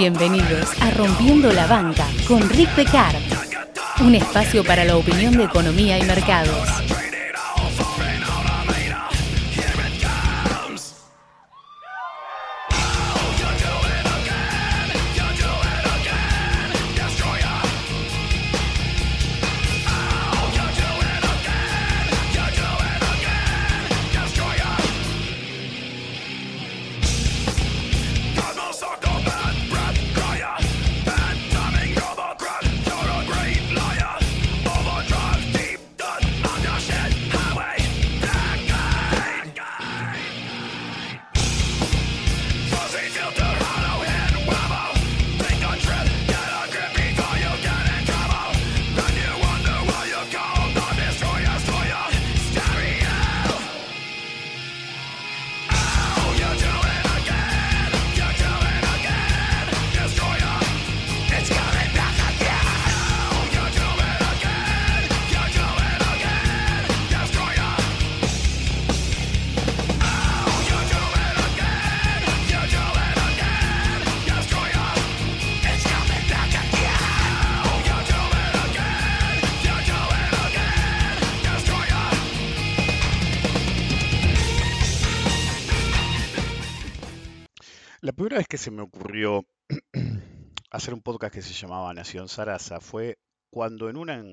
Bienvenidos a Rompiendo la Banca con Rick Pecard, un espacio para la opinión de economía y mercados. Hacer un podcast que se llamaba Nación Sarasa fue cuando en una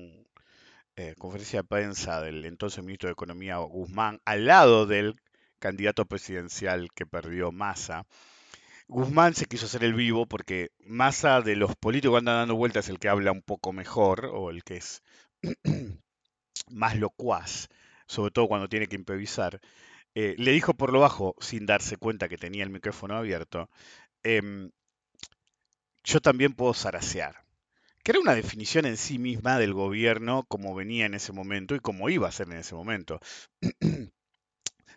eh, conferencia de prensa del entonces ministro de Economía Guzmán, al lado del candidato presidencial que perdió Massa, Guzmán se quiso hacer el vivo porque Massa de los políticos que andan dando vueltas el que habla un poco mejor o el que es más locuaz, sobre todo cuando tiene que improvisar. Eh, le dijo por lo bajo, sin darse cuenta que tenía el micrófono abierto, em, yo también puedo zarasear. Que era una definición en sí misma del gobierno como venía en ese momento y como iba a ser en ese momento.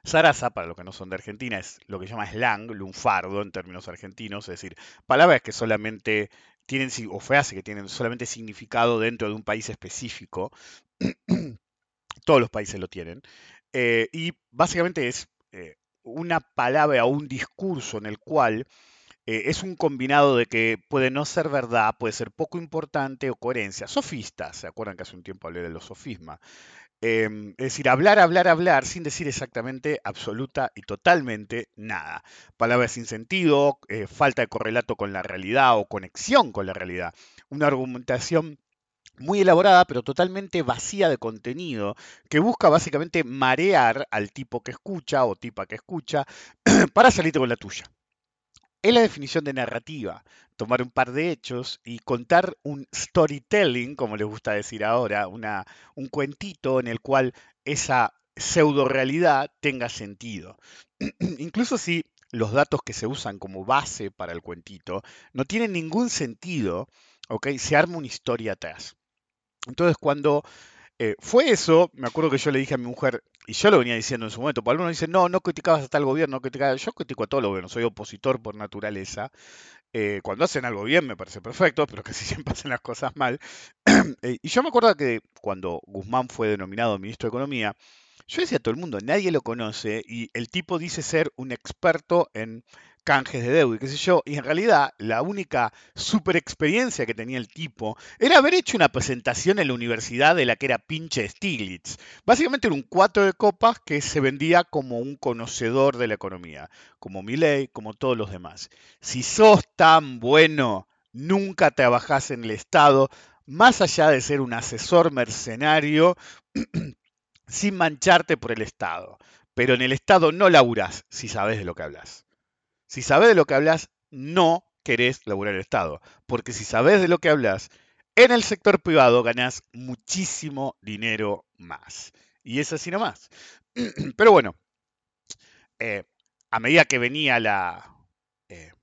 Zaraza, para los que no son de Argentina, es lo que se llama slang, lunfardo en términos argentinos, es decir, palabras que solamente tienen, o frases que tienen solamente significado dentro de un país específico. Todos los países lo tienen. Eh, y básicamente es eh, una palabra o un discurso en el cual eh, es un combinado de que puede no ser verdad, puede ser poco importante o coherencia. Sofistas, ¿se acuerdan que hace un tiempo hablé de los sofismas? Em, es decir, hablar, hablar, hablar sin decir exactamente, absoluta y totalmente nada. Palabras sin sentido, falta de correlato con la realidad o conexión con la realidad. Una argumentación muy elaborada, pero totalmente vacía de contenido, que busca básicamente marear al tipo que escucha o tipa que escucha para salirte con la tuya. Es la definición de narrativa, tomar un par de hechos y contar un storytelling, como les gusta decir ahora, un cuentito en el cual esa pseudo realidad tenga sentido. Incluso si los datos que se usan como base para el cuentito no tienen ningún sentido, ¿ok? Se arma una historia atrás. Entonces, cuando eh, fue eso, me acuerdo que yo le dije a mi mujer, y yo lo venía diciendo en su momento, porque algunos dicen, no, no criticabas hasta el gobierno, no criticabas. Yo critico a todo el gobierno, soy opositor por naturaleza. Eh, cuando hacen algo bien me parece perfecto, pero casi siempre hacen las cosas mal. Eh, y yo me acuerdo que cuando Guzmán fue denominado ministro de Economía, yo decía a todo el mundo, nadie lo conoce y el tipo dice ser un experto en canjes de deuda y qué sé yo, y en realidad la única super experiencia que tenía el tipo era haber hecho una presentación en la universidad de la que era pinche Stiglitz. Básicamente era un cuatro de copas que se vendía como un conocedor de la economía, como Milley, como todos los demás. Si sos tan bueno, nunca trabajás en el Estado, más allá de ser un asesor mercenario, sin mancharte por el Estado. Pero en el Estado no laburás si sabes de lo que hablas. Si sabes de lo que hablas, no querés laburar el Estado. Porque si sabes de lo que hablas, en el sector privado ganás muchísimo dinero más. Y es así nomás. Pero bueno, eh, a medida que venía la, eh,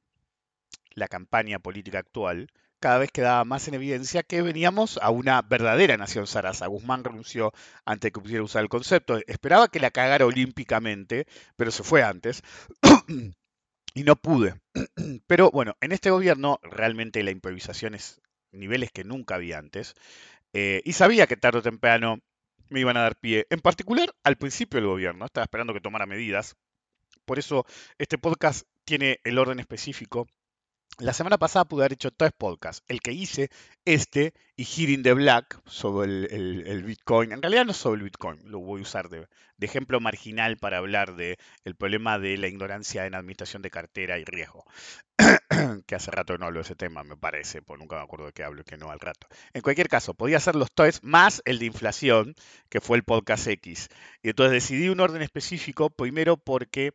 la campaña política actual, cada vez quedaba más en evidencia que veníamos a una verdadera nación zaraza. Guzmán renunció antes de que pudiera usar el concepto. Esperaba que la cagara olímpicamente, pero se fue antes. y no pude. Pero bueno, en este gobierno realmente la improvisación es niveles que nunca había antes. Eh, y sabía que tarde o temprano me iban a dar pie, en particular al principio del gobierno. Estaba esperando que tomara medidas. Por eso este podcast tiene el orden específico La semana pasada pude haber hecho tres podcasts. El que hice, este y Hearing the Black sobre el, Bitcoin. En realidad no sobre el Bitcoin, lo voy a usar de, ejemplo marginal para hablar del el problema de la ignorancia en administración de cartera y riesgo. que hace rato no hablo de ese tema, me parece, porque nunca me acuerdo de qué hablo y que no al rato. En cualquier caso, podía hacer los tres más el de inflación, que fue el podcast X. Y entonces decidí un orden específico, primero porque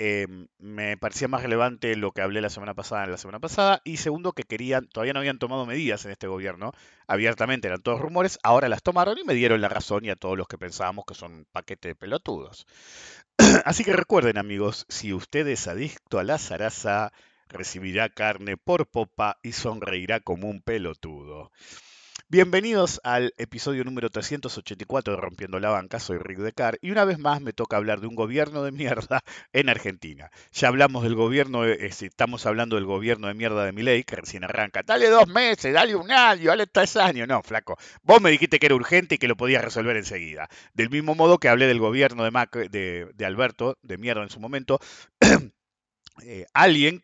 Em, me parecía más relevante lo que hablé la semana pasada en la semana pasada. Y segundo, que querían, todavía no habían tomado medidas en este gobierno, abiertamente eran todos rumores, ahora las tomaron y me dieron la razón y a todos los que pensábamos que son paquete de pelotudos. Así que recuerden amigos, si usted es adicto a la zaraza, recibirá carne por popa y sonreirá como un pelotudo. Bienvenidos al episodio número 384 de Rompiendo la Banca, soy Rick Decar y una vez más me toca hablar de un gobierno de mierda en Argentina. Ya hablamos del gobierno, estamos hablando del gobierno de mierda de Milei que recién arranca. Dale dos meses, dale un año, dale tres años. No, flaco, vos me dijiste que era urgente y que lo podías resolver enseguida. Del mismo modo que hablé del gobierno de, de, Alberto, de mierda en su momento, eh, alguien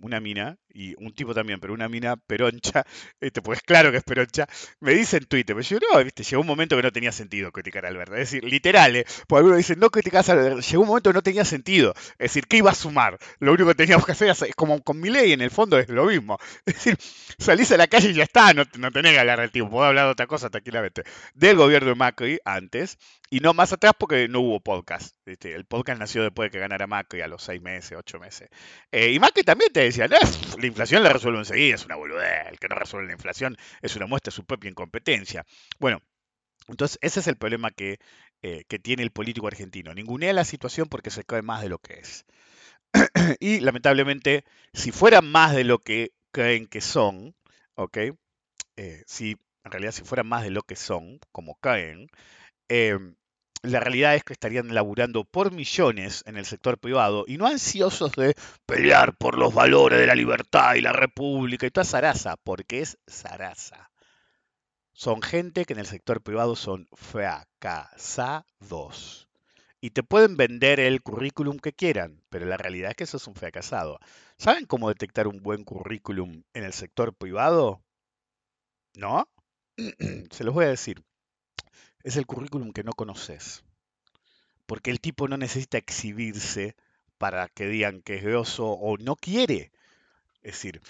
una mina, y un tipo también, pero una mina peroncha, este, pues claro que es peroncha, me dice en Twitter, pero yo no, viste, llegó un momento que no tenía sentido criticar a Alberto, es decir, literal, ¿eh? porque algunos dicen, no criticas a Alberto, llegó un momento que no tenía sentido, es decir, ¿qué iba a sumar? Lo único que teníamos que hacer es, como con mi ley, en el fondo es lo mismo, es decir, salís a la calle y ya está, no, no tenés que hablar del tipo, puedo hablar de otra cosa tranquilamente, del gobierno de Macri antes, y no más atrás porque no hubo podcast, el podcast nació después de que ganara Macri a los seis meses, ocho meses, eh, y Macri también te decía, no, la inflación la resuelve enseguida, es una boludez. El que no resuelve la inflación es una muestra de su propia incompetencia. Bueno, entonces ese es el problema que, eh, que tiene el político argentino. Ningunea la situación porque se cae más de lo que es. y lamentablemente, si fueran más de lo que creen que son, ¿ok? Eh, si en realidad si fueran más de lo que son, como caen, eh, la realidad es que estarían laburando por millones en el sector privado y no ansiosos de pelear por los valores de la libertad y la república y toda zaraza, porque es zaraza. Son gente que en el sector privado son fracasados. Y te pueden vender el currículum que quieran, pero la realidad es que eso es un fracasado. ¿Saben cómo detectar un buen currículum en el sector privado? ¿No? Se los voy a decir es el currículum que no conoces. Porque el tipo no necesita exhibirse para que digan que es groso o no quiere. Es decir,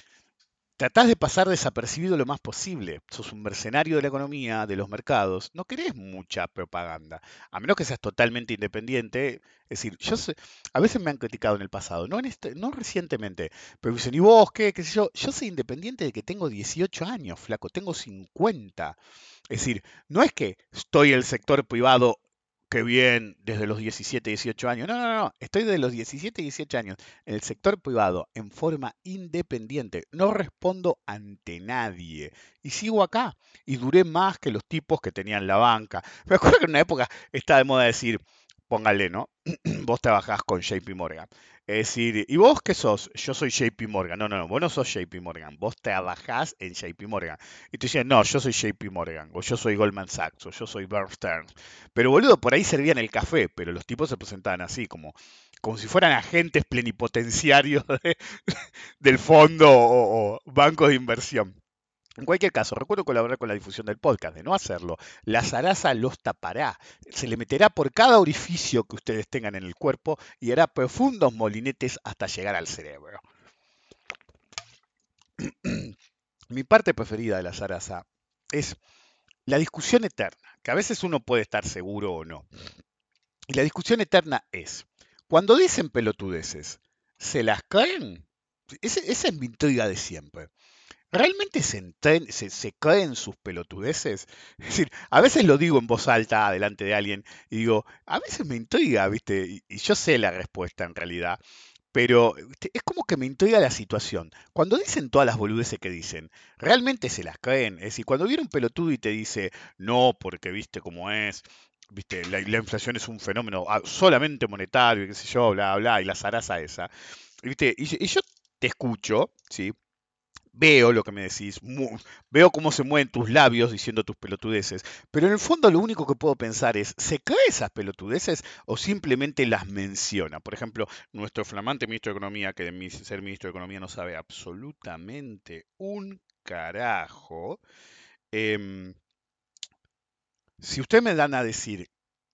tratás de pasar desapercibido lo más posible. Sos un mercenario de la economía, de los mercados. No querés mucha propaganda. A menos que seas totalmente independiente. Es decir, yo sé, a veces me han criticado en el pasado, no, este, recientemente, pero dicen, ¿y vos qué? ¿Qué sé yo? Yo soy independiente de que tengo 18 años, flaco, tengo 50. Es decir, no es que estoy el sector privado que bien desde los 17, 18 años. No, no, no. Estoy desde los 17, 18 años en el sector privado en forma independiente. No respondo ante nadie. Y sigo acá. Y duré más que los tipos que tenían la banca. Me acuerdo que en una época estaba de moda decir, póngale, ¿no? Vos trabajás con JP Morgan. Es decir, ¿y vos qué sos? Yo soy JP Morgan. No, no, no, vos no sos JP Morgan. Vos trabajás en JP Morgan. Y te decían, no, yo soy JP Morgan. O yo soy Goldman Sachs. O yo soy Bear Stearns. Pero boludo, por ahí servían el café. Pero los tipos se presentaban así, como, como si fueran agentes plenipotenciarios del fondo o, o bancos de inversión. En cualquier caso, recuerdo colaborar con la difusión del podcast. De no hacerlo, la zaraza los tapará. Se le meterá por cada orificio que ustedes tengan en el cuerpo y hará profundos molinetes hasta llegar al cerebro. Mi parte preferida de la zaraza es la discusión eterna, que a veces uno puede estar seguro o no. Y la discusión eterna es, cuando dicen pelotudeces, ¿se las caen? esa es mi intriga de siempre. ¿Realmente se, se, creen sus pelotudeces? Es decir, a veces lo digo en voz alta delante de alguien y digo, a veces me intriga, ¿viste? Y, yo sé la respuesta en realidad, pero es como que me intriga la situación. Cuando dicen todas las boludeces que dicen, ¿realmente se las creen? Es decir, cuando viene un pelotudo y te dice, no, porque viste cómo es, viste, la, inflación es un fenómeno ah, solamente monetario, y qué sé yo, bla, bla, y la zaraza esa, ¿viste? Y yo te escucho, ¿sí? Veo lo que me decís, veo cómo se mueven tus labios diciendo tus pelotudeces, pero en el fondo lo único que puedo pensar es, ¿se cree esas pelotudeces o simplemente las menciona? Por ejemplo, nuestro flamante ministro de Economía, que de ser ministro de Economía no sabe absolutamente un carajo. Em, si ustedes me dan a decir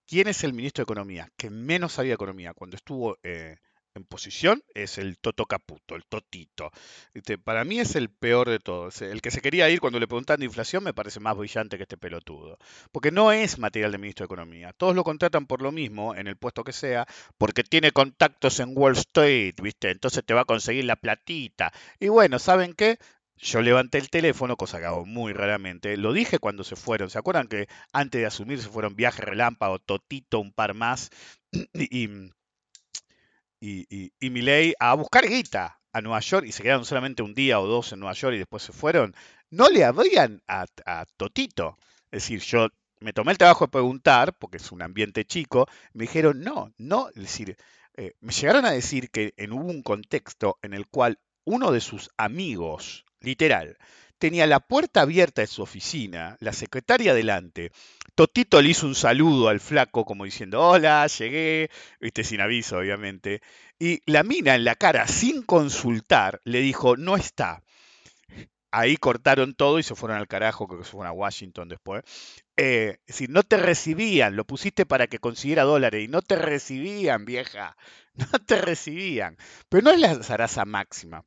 quién es el ministro de Economía que menos sabía economía cuando estuvo eh, en posición es el Toto Caputo, el Totito. Este, para mí es el peor de todos. El que se quería ir cuando le preguntan de inflación me parece más brillante que este pelotudo. Porque no es material de ministro de Economía. Todos lo contratan por lo mismo, en el puesto que sea, porque tiene contactos en Wall Street, ¿viste? Entonces te va a conseguir la platita. Y bueno, ¿saben qué? Yo levanté el teléfono, cosa que hago muy raramente. Lo dije cuando se fueron. ¿Se acuerdan que antes de asumir se fueron viaje relámpago, Totito, un par más? y, y, y, Milei a buscar guita a Nueva York y se quedaron solamente un día o dos en Nueva York y después se fueron, no le abrían a, Totito. Es decir, yo me tomé el trabajo de preguntar, porque es un ambiente chico, me dijeron, no, no, es decir, eh, me llegaron a decir que en hubo un contexto en el cual uno de sus amigos, literal, tenía la puerta abierta de su oficina, la secretaria delante. Totito le hizo un saludo al flaco como diciendo, hola, llegué, viste, sin aviso, obviamente. Y la mina en la cara, sin consultar, le dijo, no está. Ahí cortaron todo y se fueron al carajo, que se fueron a Washington después. Eh, es decir, no te recibían, lo pusiste para que consiguiera dólares y no te recibían, vieja. No te recibían. Pero no es la zaraza máxima.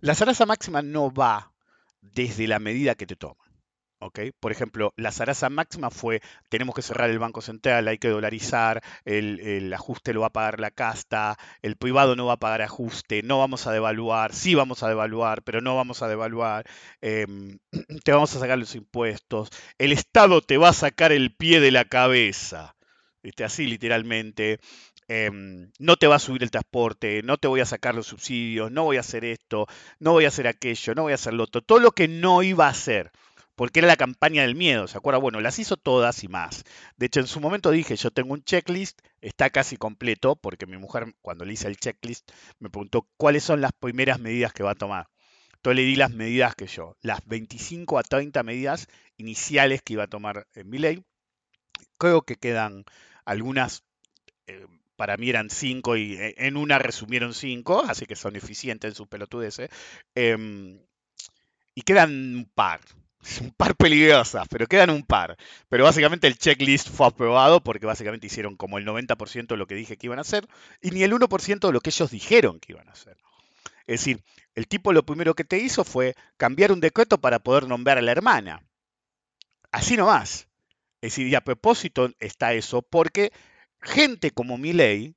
La zaraza máxima no va desde la medida que te toman. Por ejemplo, la zaraza máxima fue, tenemos que cerrar el Banco Central, hay que dolarizar, el, ajuste lo va a pagar la casta, el privado no va a pagar ajuste, no vamos a devaluar, sí vamos a devaluar, pero no vamos a devaluar, em, te vamos a sacar los impuestos, el Estado te va a sacar el pie de la cabeza, así literalmente. Em, no te va a subir el transporte, no te voy a sacar los subsidios, no voy a hacer esto, no voy a hacer aquello, no voy a hacer lo otro. Todo lo que no iba a hacer, porque era la campaña del miedo, ¿se acuerda? Bueno, las hizo todas y más. De hecho, en su momento dije, yo tengo un checklist, está casi completo, porque mi mujer, cuando le hice el checklist, me preguntó cuáles son las primeras medidas que va a tomar. Entonces le di las medidas que yo, las 25 a 30 medidas iniciales que iba a tomar en mi ley. Creo que quedan algunas eh, para mí eran cinco y eh, en una resumieron cinco, así que son eficientes en sus pelotudeces. Em, y quedan un par, un par peligrosas, pero quedan un par. Pero básicamente el checklist fue aprobado porque básicamente hicieron como el 90% de lo que dije que iban a hacer y ni el 1% de lo que ellos dijeron que iban a hacer. Es decir, el tipo lo primero que te hizo fue cambiar un decreto para poder nombrar a la hermana. Así nomás. Es decir, y a propósito está eso porque gente como Milei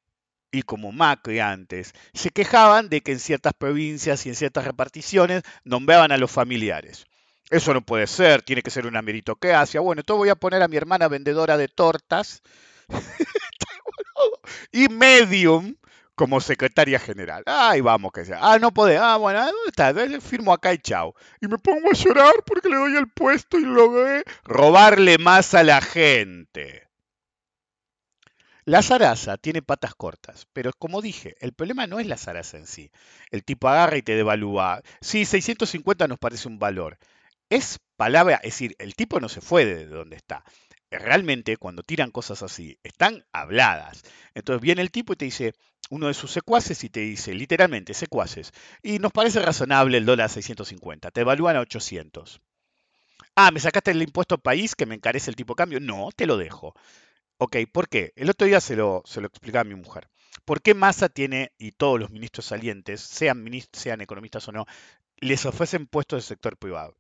y como Macri antes se quejaban de que en ciertas provincias y en ciertas reparticiones nombraban a los familiares. Eso no puede ser, tiene que ser una meritocracia. Bueno, entonces voy a poner a mi hermana vendedora de tortas y medium como secretaria general. Ay, vamos que sea. Ah, no puede. Ah, bueno, ¿dónde está? Firmo acá y chao. Y me pongo a llorar porque le doy el puesto y logré robarle más a la gente. La zaraza tiene patas cortas, pero como dije, el problema no es la zaraza en sí. El tipo agarra y te devalúa. Sí, 650 nos parece un valor. Es palabra, es decir, el tipo no se fue de donde está. Realmente, cuando tiran cosas así, están habladas. Entonces viene el tipo y te dice, uno de sus secuaces y te dice, literalmente, secuaces, y nos parece razonable el dólar a 650, te evalúan a 800. Ah, ¿me sacaste el impuesto país que me encarece el tipo de cambio? No, te lo dejo. Ok, ¿por qué? El otro día se lo, se lo explicaba a mi mujer. ¿Por qué Massa tiene, y todos los ministros salientes, sean, sean economistas o no, les ofrecen puestos del sector privado?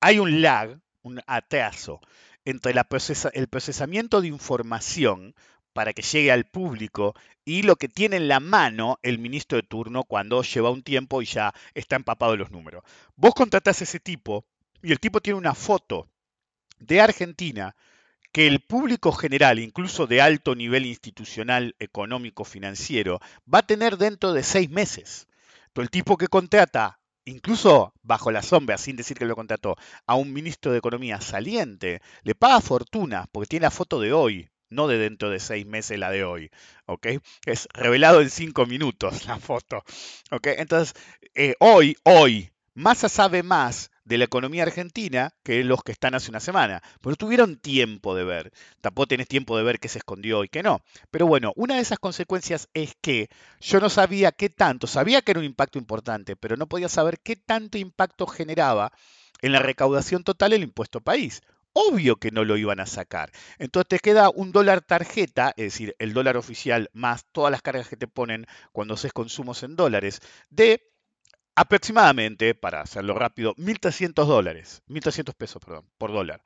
Hay un lag, un atraso, entre el procesamiento de información para que llegue al público y lo que tiene en la mano el ministro de turno cuando lleva un tiempo y ya está empapado de los números. Vos contratás a ese tipo y el tipo tiene una foto de Argentina que el público general, incluso de alto nivel institucional, económico, financiero, va a tener dentro de seis meses. Todo el tipo que contrata, incluso bajo la sombra, sin decir que lo contrató, a un ministro de Economía saliente, le paga fortuna porque tiene la foto de hoy, no de dentro de seis meses la de hoy. ¿ok? Es revelado en cinco minutos la foto. ¿ok? Entonces, eh, hoy, hoy, Massa sabe más de la economía argentina que los que están hace una semana. Pero tuvieron tiempo de ver. Tampoco tenés tiempo de ver qué se escondió y qué no. Pero bueno, una de esas consecuencias es que yo no sabía qué tanto, sabía que era un impacto importante, pero no podía saber qué tanto impacto generaba en la recaudación total el impuesto país. Obvio que no lo iban a sacar. Entonces te queda un dólar tarjeta, es decir, el dólar oficial más todas las cargas que te ponen cuando haces consumos en dólares, de aproximadamente, para hacerlo rápido, 1.300 dólares, 1.300 pesos, perdón, por dólar.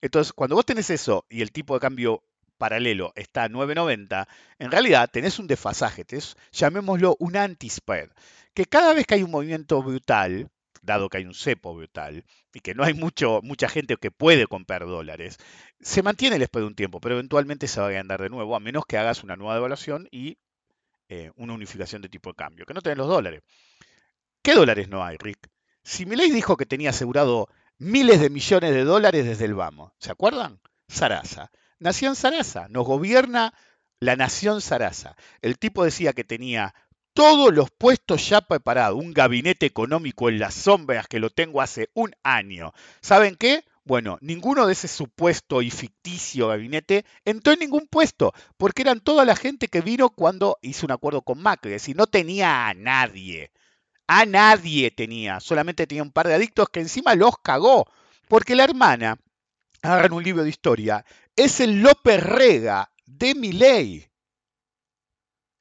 Entonces, cuando vos tenés eso y el tipo de cambio paralelo está a 9.90, en realidad tenés un desfasaje, tenés, llamémoslo un anti-spread, que cada vez que hay un movimiento brutal, dado que hay un cepo brutal y que no hay mucho, mucha gente que puede comprar dólares, se mantiene el spread un tiempo, pero eventualmente se va a andar de nuevo, a menos que hagas una nueva devaluación y eh, una unificación de tipo de cambio, que no tenés los dólares. ¿Qué dólares no hay, Rick? Si Milei dijo que tenía asegurado miles de millones de dólares desde el vamos, ¿se acuerdan? Sarasa. Nación Sarasa, nos gobierna la nación Sarasa. El tipo decía que tenía todos los puestos ya preparados, un gabinete económico en las sombras que lo tengo hace un año. ¿Saben qué? Bueno, ninguno de ese supuesto y ficticio gabinete entró en ningún puesto, porque eran toda la gente que vino cuando hizo un acuerdo con Macri, es decir, no tenía a nadie. A nadie tenía, solamente tenía un par de adictos que encima los cagó, porque la hermana, hagan un libro de historia, es el López Rega de Miley.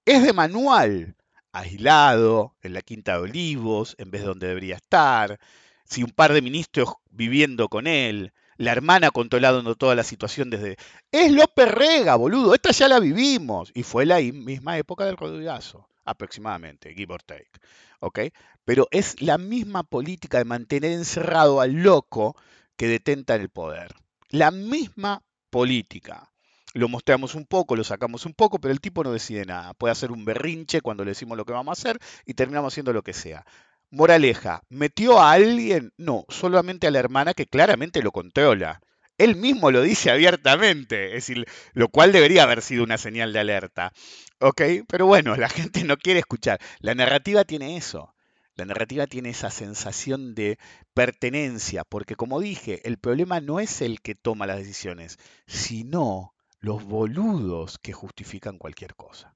Es de manual, aislado, en la Quinta de Olivos, en vez de donde debería estar, si un par de ministros viviendo con él, la hermana controlando toda la situación desde... Es López Rega, boludo, esta ya la vivimos. Y fue la misma época del Rodrigazo, aproximadamente, give or take. ¿ok? Pero es la misma política de mantener encerrado al loco que detenta el poder. La misma política. Lo mostramos un poco, lo sacamos un poco, pero el tipo no decide nada. Puede hacer un berrinche cuando le decimos lo que vamos a hacer y terminamos haciendo lo que sea. Moraleja, ¿metió a alguien? No, solamente a la hermana que claramente lo controla. Él mismo lo dice abiertamente, es decir, lo cual debería haber sido una señal de alerta. ¿Ok? Pero bueno, la gente no quiere escuchar. La narrativa tiene eso. La narrativa tiene esa sensación de pertenencia, porque como dije, el problema no es el que toma las decisiones, sino los boludos que justifican cualquier cosa.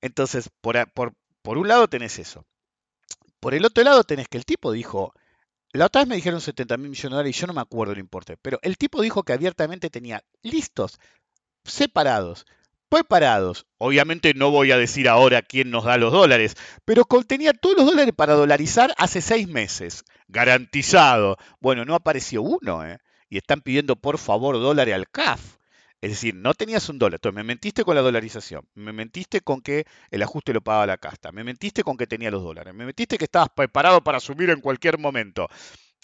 Entonces, por, por, un lado tenés eso. Por el otro lado tenés que el tipo dijo, la otra vez me dijeron 70 mil millones de dólares y yo no me acuerdo el importe, pero el tipo dijo que abiertamente tenía listos, separados, preparados. Obviamente no voy a decir ahora quién nos da los dólares, pero contenía todos los dólares para dolarizar hace seis meses. Garantizado. Bueno, no apareció uno, ¿eh? Y están pidiendo por favor dólares al CAF. Es decir, no tenías un dólar. Entonces me mentiste con la dolarización. Me mentiste con que el ajuste lo pagaba la casta. Me mentiste con que tenía los dólares. Me mentiste que estabas preparado para asumir en cualquier momento.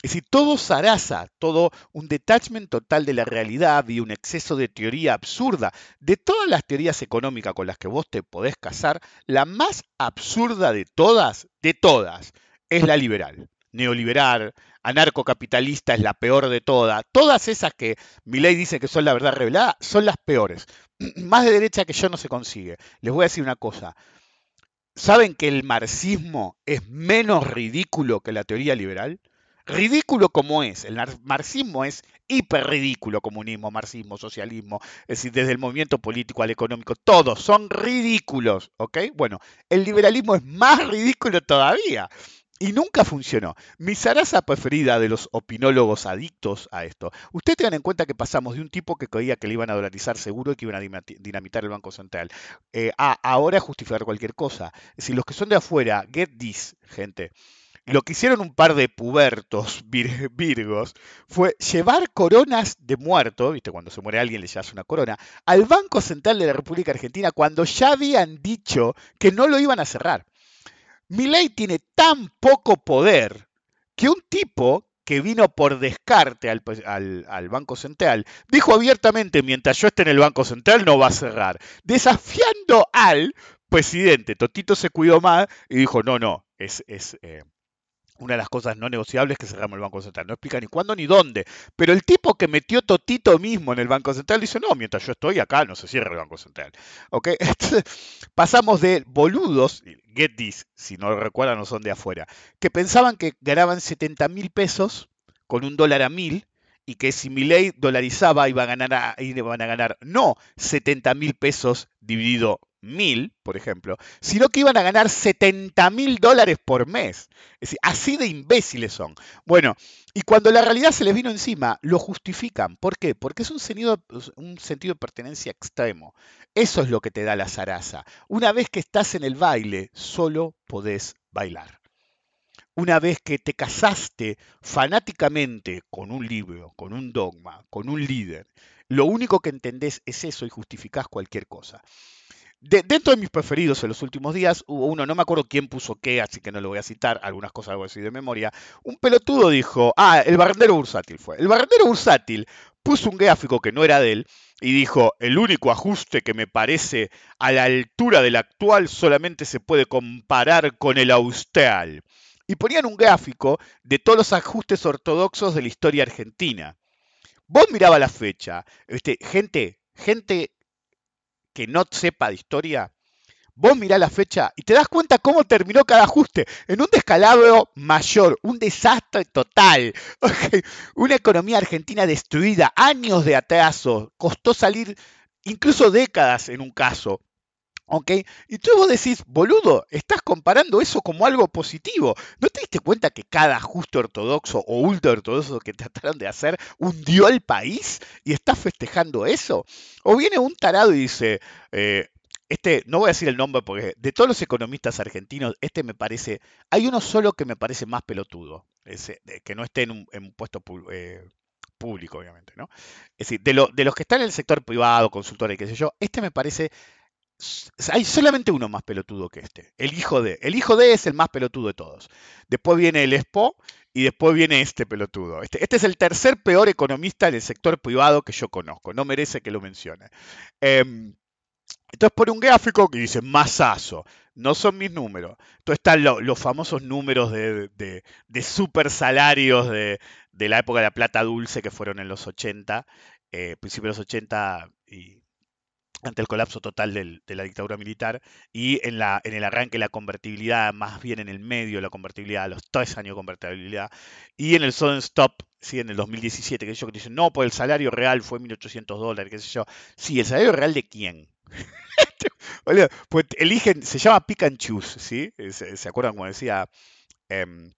Es decir, todo zaraza, todo un detachment total de la realidad y un exceso de teoría absurda. De todas las teorías económicas con las que vos te podés casar, la más absurda de todas, de todas, es la liberal. Neoliberal, anarcocapitalista es la peor de todas. Todas esas que ley dice que son la verdad revelada son las peores. Más de derecha que yo no se consigue. Les voy a decir una cosa. ¿Saben que el marxismo es menos ridículo que la teoría liberal? Ridículo como es, el marxismo es hiper ridículo, comunismo, marxismo, socialismo, es decir, desde el movimiento político al económico, todos son ridículos, ¿ok? Bueno, el liberalismo es más ridículo todavía. Y nunca funcionó. Mi zaraza preferida de los opinólogos adictos a esto. Ustedes tengan en cuenta que pasamos de un tipo que creía que le iban a dolarizar seguro y que iban a dinamitar el Banco Central, eh, a ahora justificar cualquier cosa. Es decir, los que son de afuera, get this, gente. Lo que hicieron un par de pubertos virgos fue llevar coronas de muerto, ¿viste? Cuando se muere alguien le llevas una corona, al Banco Central de la República Argentina cuando ya habían dicho que no lo iban a cerrar. Milei tiene tan poco poder que un tipo que vino por descarte al, Banco Central, dijo abiertamente, mientras yo esté en el Banco Central no va a cerrar, desafiando al presidente. Totito se cuidó más y dijo, no, no, es, es, eh, una de las cosas no negociables es que cerramos el Banco Central. No explica ni cuándo ni dónde. Pero el tipo que metió Totito mismo en el Banco Central dice, no, mientras yo estoy acá no se cierra el Banco Central. ¿Ok? Pasamos de boludos, get this, si no lo recuerdan no son de afuera, que pensaban que ganaban 70 mil pesos con un dólar a mil y que si mi ley dolarizaba iba a iban a ganar no 70 mil pesos dividido mil, por ejemplo, sino que iban a ganar 70 mil dólares por mes. Es decir, así de imbéciles son. Bueno, y cuando la realidad se les vino encima, lo justifican. ¿Por qué? Porque es un sentido, un sentido de pertenencia extremo. Eso es lo que te da la zaraza. Una vez que estás en el baile, solo podés bailar. Una vez que te casaste fanáticamente con un libro, con un dogma, con un líder, lo único que entendés es eso y justificás cualquier cosa dentro de mis preferidos en los últimos días, hubo uno, no me acuerdo quién puso qué, así que no lo voy a citar, algunas cosas algo así de memoria. Un pelotudo dijo, ah, el barrendero bursátil fue. El barrendero bursátil puso un gráfico que no era de él y dijo, el único ajuste que me parece a la altura del actual solamente se puede comparar con el austral. Y ponían un gráfico de todos los ajustes ortodoxos de la historia argentina. Vos miraba la fecha, este, gente, gente que no sepa de historia, vos mirás la fecha y te das cuenta cómo terminó cada ajuste en un descalabro mayor, un desastre total. Una economía argentina destruida, años de atraso, costó salir incluso décadas en un caso. ¿Ok? Y tú vos decís, boludo, estás comparando eso como algo positivo. ¿No te diste cuenta que cada ajuste ortodoxo o ultra ortodoxo que trataron de hacer hundió al país y estás festejando eso? O viene un tarado y dice, eh, este, no voy a decir el nombre porque de todos los economistas argentinos, este me parece, hay uno solo que me parece más pelotudo, ese, que no esté en un, puesto eh, público, obviamente, ¿no? Es decir, de, de los que están en el sector privado, consultores qué sé yo, este me parece hay solamente uno más pelotudo que este, el hijo de. El hijo de es el más pelotudo de todos. Después viene el Expo y después viene este pelotudo. Este, este es el tercer peor economista del sector privado que yo conozco. No merece que lo mencione. Em, entonces pone un gráfico que dice masazo. No son mis números. Entonces están los famosos números de, de, super salarios de, la época de la plata dulce que fueron en los 80, eh, principios de los 80 y ante el colapso total de la dictadura militar y en, el arranque la convertibilidad, más bien en el medio la convertibilidad, los tres años de convertibilidad, y en el sudden stop, ¿sí? en el 2017, que ellos dicen, no, pues el salario real fue 1.800 dólares, qué sé yo. Sí, ¿el salario real de quién? pues eligen, se llama pick and choose, ¿sí? ¿Se, acuerdan como decía em,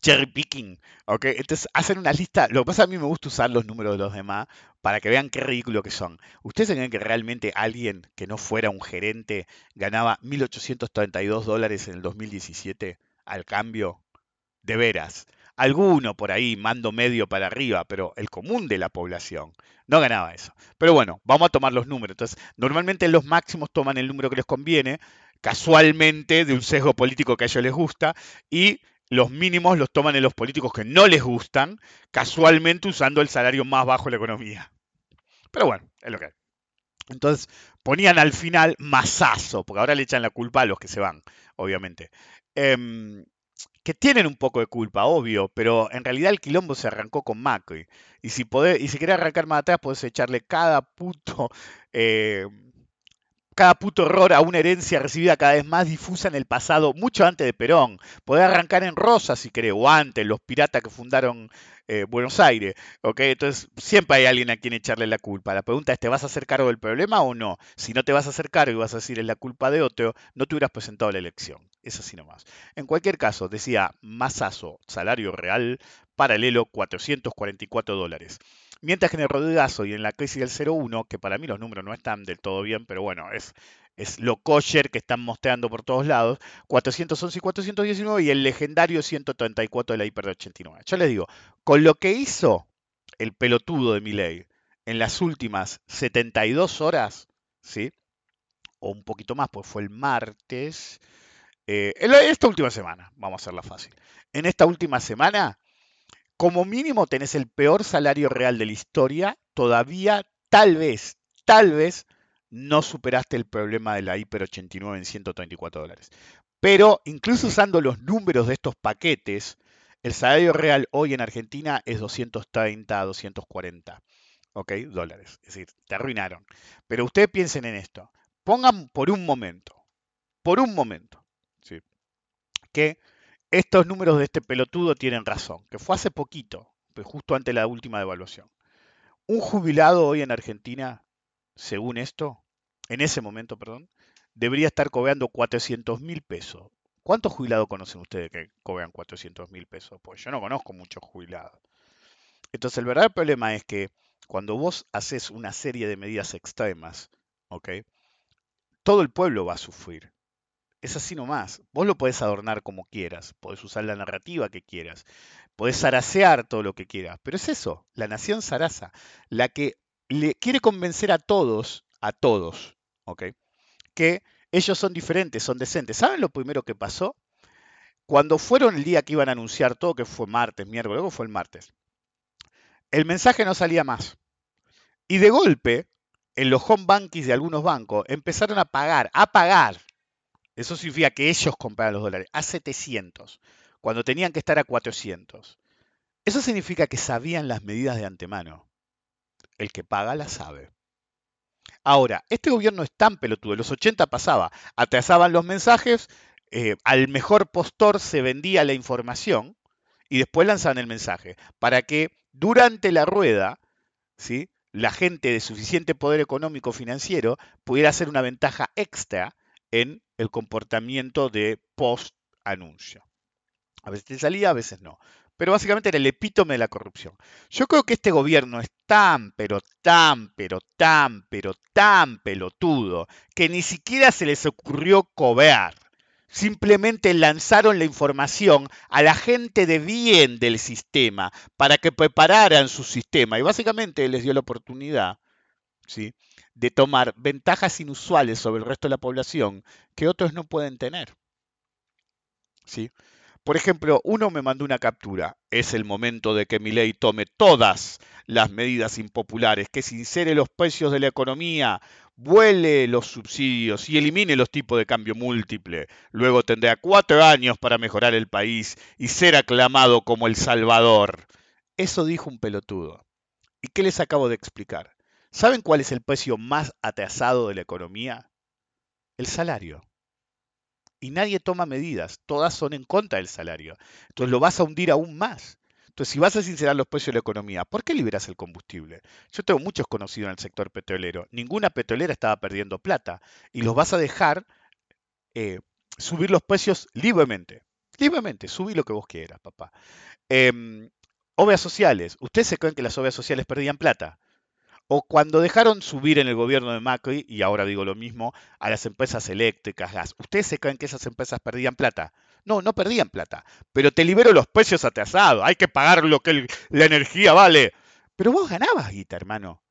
cherry picking, ¿ok? Entonces hacen una lista, lo que pasa a mí me gusta usar los números de los demás para que vean qué ridículo que son. ¿Ustedes creen que realmente alguien que no fuera un gerente ganaba 1.832 dólares en el 2017 al cambio? De veras. Alguno por ahí, mando medio para arriba, pero el común de la población no ganaba eso. Pero bueno, vamos a tomar los números. Entonces, normalmente los máximos toman el número que les conviene, casualmente de un sesgo político que a ellos les gusta, y los mínimos los toman en los políticos que no les gustan, casualmente usando el salario más bajo de la economía. Pero bueno, es lo que hay. Entonces ponían al final masazo, porque ahora le echan la culpa a los que se van, obviamente. Em, que tienen un poco de culpa, obvio, pero en realidad el quilombo se arrancó con Macri. Y si, podés, y si querés arrancar más atrás, podés echarle cada puto eh, cada puto error a una herencia recibida cada vez más difusa en el pasado, mucho antes de Perón. Poder arrancar en Rosa, si querés, o antes, los piratas que fundaron eh, Buenos Aires. ¿ok? Entonces, siempre hay alguien a quien echarle la culpa. La pregunta es, ¿te vas a hacer cargo del problema o no? Si no te vas a hacer cargo y vas a decir es la culpa de otro, no te hubieras presentado la elección. Es así nomás. En cualquier caso, decía Masazo, salario real, paralelo 444 dólares. Mientras que en el Rodegazo y en la crisis del 01, que para mí los números no están del todo bien, pero bueno, es, es lo kosher que están mostrando por todos lados, 411 y 419 y el legendario 134 de la hiper de 89. Yo les digo, con lo que hizo el pelotudo de Miley en las últimas 72 horas, ¿sí? O un poquito más, pues fue el martes. Eh, en esta última semana, vamos a hacerla fácil. En esta última semana como mínimo tenés el peor salario real de la historia, todavía tal vez, tal vez no superaste el problema de la Hiper 89 en 134 dólares. Pero incluso usando los números de estos paquetes, el salario real hoy en Argentina es 230 a 240 ¿ok? dólares. Es decir, te arruinaron. Pero ustedes piensen en esto. Pongan por un momento, por un momento, ¿sí? que estos números de este pelotudo tienen razón, que fue hace poquito, pues justo antes de la última devaluación. Un jubilado hoy en Argentina, según esto, en ese momento, perdón, debería estar cobrando 400 mil pesos. ¿Cuántos jubilados conocen ustedes que cobran 400 mil pesos? Pues yo no conozco muchos jubilados. Entonces el verdadero problema es que cuando vos haces una serie de medidas extremas, ¿ok? Todo el pueblo va a sufrir. Es así nomás. Vos lo podés adornar como quieras, podés usar la narrativa que quieras, podés zarasear todo lo que quieras, pero es eso, la nación zaraza, la que le quiere convencer a todos, a todos, ¿ok? Que ellos son diferentes, son decentes. ¿Saben lo primero que pasó? Cuando fueron el día que iban a anunciar todo, que fue martes, miércoles, luego fue el martes, el mensaje no salía más. Y de golpe, en los home bankings de algunos bancos, empezaron a pagar, a pagar. Eso significa que ellos compraban los dólares a 700, cuando tenían que estar a 400. Eso significa que sabían las medidas de antemano. El que paga las sabe. Ahora, este gobierno es tan pelotudo. En los 80 pasaba, atrasaban los mensajes, eh, al mejor postor se vendía la información y después lanzaban el mensaje para que durante la rueda, ¿sí? la gente de suficiente poder económico financiero pudiera hacer una ventaja extra en el comportamiento de post anuncio. A veces te salía, a veces no. Pero básicamente era el epítome de la corrupción. Yo creo que este gobierno es tan, pero tan, pero tan, pero tan pelotudo que ni siquiera se les ocurrió cobrar simplemente lanzaron la información a la gente de bien del sistema para que prepararan su sistema y básicamente les dio la oportunidad ¿sí? De tomar ventajas inusuales sobre el resto de la población que otros no pueden tener. ¿sí? Por ejemplo, uno me mandó una captura. Es el momento de que mi ley tome todas las medidas impopulares, que sincere los precios de la economía, vuele los subsidios y elimine los tipos de cambio múltiple. Luego tendrá cuatro años para mejorar el país y ser aclamado como el Salvador. Eso dijo un pelotudo. ¿Y qué les acabo de explicar? ¿Saben cuál es el precio más atrasado de la economía? El salario. Y nadie toma medidas, todas son en contra del salario. Entonces lo vas a hundir aún más. Entonces, si vas a sincerar los precios de la economía, ¿por qué liberas el combustible? Yo tengo muchos conocidos en el sector petrolero. Ninguna petrolera estaba perdiendo plata. Y los vas a dejar eh, subir los precios libremente. Libremente, subí lo que vos quieras, papá. Eh, obras sociales. ¿Ustedes se creen que las obras sociales perdían plata? O cuando dejaron subir en el gobierno de Macri, y ahora digo lo mismo, a las empresas eléctricas, gas. ¿Ustedes se creen que esas empresas perdían plata? No, no perdían plata. Pero te libero los precios atrasados. Hay que pagar lo que la energía vale. Pero vos ganabas guita, hermano.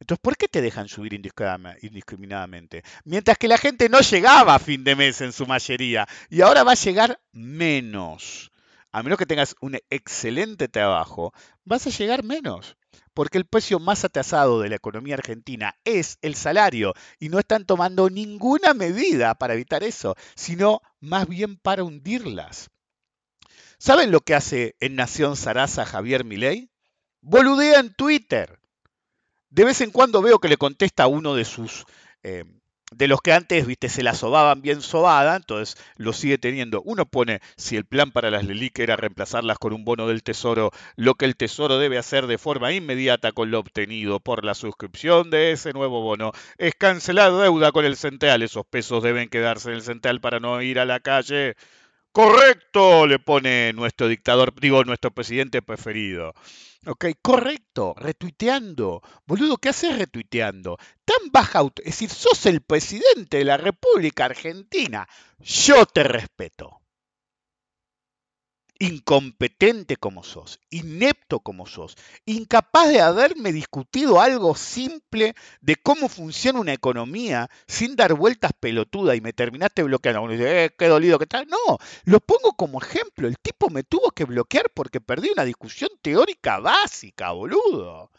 Entonces, ¿por qué te dejan subir indiscriminadamente? Mientras que la gente no llegaba a fin de mes en su mayoría. Y ahora va a llegar menos. A menos que tengas un excelente trabajo, vas a llegar menos porque el precio más atrasado de la economía argentina es el salario y no están tomando ninguna medida para evitar eso, sino más bien para hundirlas. ¿Saben lo que hace en Nación Sarasa Javier Milei? Boludea en Twitter. De vez en cuando veo que le contesta a uno de sus eh, de los que antes, viste, se la sobaban bien sobada, entonces lo sigue teniendo. Uno pone, si el plan para las LELIC era reemplazarlas con un bono del tesoro, lo que el tesoro debe hacer de forma inmediata con lo obtenido por la suscripción de ese nuevo bono es cancelar deuda con el central. Esos pesos deben quedarse en el central para no ir a la calle. Correcto, le pone nuestro dictador, digo, nuestro presidente preferido. Ok, correcto, retuiteando. Boludo, ¿qué haces retuiteando? Tan baja auto. Es decir, sos el presidente de la República Argentina. Yo te respeto incompetente como sos, inepto como sos, incapaz de haberme discutido algo simple de cómo funciona una economía sin dar vueltas pelotuda y me terminaste bloqueando. Uno dice, eh, qué dolido que tal. No, lo pongo como ejemplo. El tipo me tuvo que bloquear porque perdí una discusión teórica básica, boludo.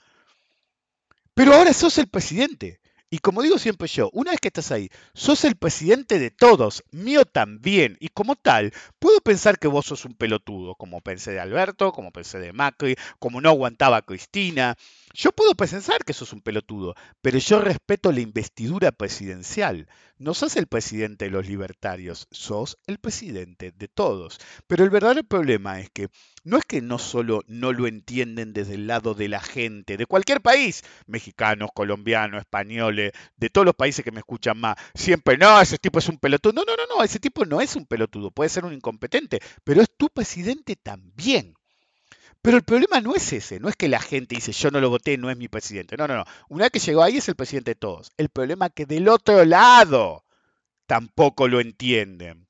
Pero ahora sos el presidente Y como digo siempre yo, una vez que estás ahí, sos el presidente de todos, mío también, y como tal, puedo pensar que vos sos un pelotudo, como pensé de Alberto, como pensé de Macri, como no aguantaba Cristina. Yo puedo pensar que sos un pelotudo, pero yo respeto la investidura presidencial. No sos el presidente de los libertarios, sos el presidente de todos. Pero el verdadero problema es que no es que no solo no lo entienden desde el lado de la gente, de cualquier país, mexicanos, colombianos, españoles, de todos los países que me escuchan más, siempre, no, ese tipo es un pelotudo. No, no, no, no, ese tipo no es un pelotudo, puede ser un incompetente, pero es tu presidente también. Pero el problema no es ese, no es que la gente dice yo no lo voté, no es mi presidente. No, no, no. Una vez que llegó ahí es el presidente de todos. El problema es que del otro lado tampoco lo entienden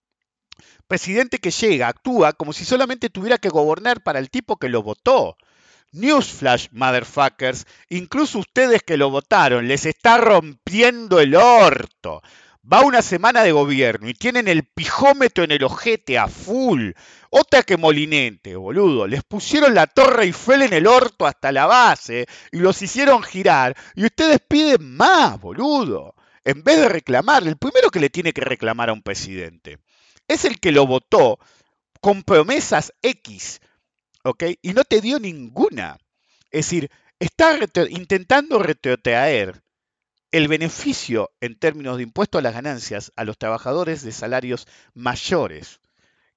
presidente que llega actúa como si solamente tuviera que gobernar para el tipo que lo votó. Newsflash, motherfuckers, incluso ustedes que lo votaron, les está rompiendo el orto. Va una semana de gobierno y tienen el pijómetro en el ojete a full. Otra que molinente, boludo. Les pusieron la Torre Eiffel en el orto hasta la base y los hicieron girar. Y ustedes piden más, boludo. En vez de reclamar, el primero que le tiene que reclamar a un presidente es el que lo votó con promesas X, ¿ok? Y no te dio ninguna. Es decir, está intentando retrotraer el beneficio en términos de impuesto a las ganancias a los trabajadores de salarios mayores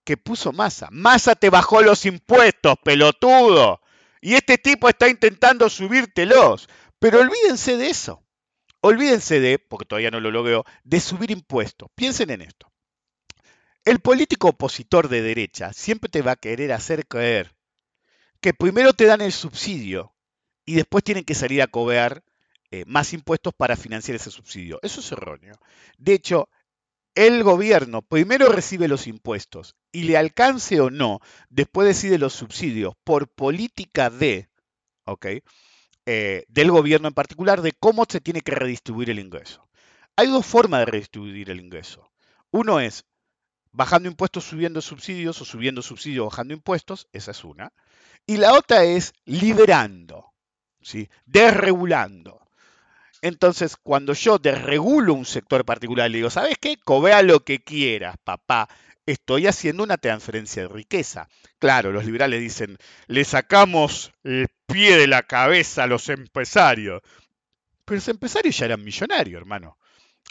que puso Massa. Massa te bajó los impuestos, pelotudo. Y este tipo está intentando subírtelos. Pero olvídense de eso. Olvídense de, porque todavía no lo logró, de subir impuestos. Piensen en esto. El político opositor de derecha siempre te va a querer hacer creer que primero te dan el subsidio y después tienen que salir a cobrar eh, más impuestos para financiar ese subsidio. Eso es erróneo. De hecho, el gobierno primero recibe los impuestos y le alcance o no, después decide los subsidios por política de, ¿ok? Eh, del gobierno en particular, de cómo se tiene que redistribuir el ingreso. Hay dos formas de redistribuir el ingreso. Uno es bajando impuestos, subiendo subsidios o subiendo subsidios, bajando impuestos, esa es una. Y la otra es liberando, ¿sí? desregulando. Entonces, cuando yo desregulo un sector particular, le digo, ¿sabes qué? Cobea lo que quieras, papá. Estoy haciendo una transferencia de riqueza. Claro, los liberales dicen, le sacamos el pie de la cabeza a los empresarios. Pero los empresarios ya eran millonarios, hermano.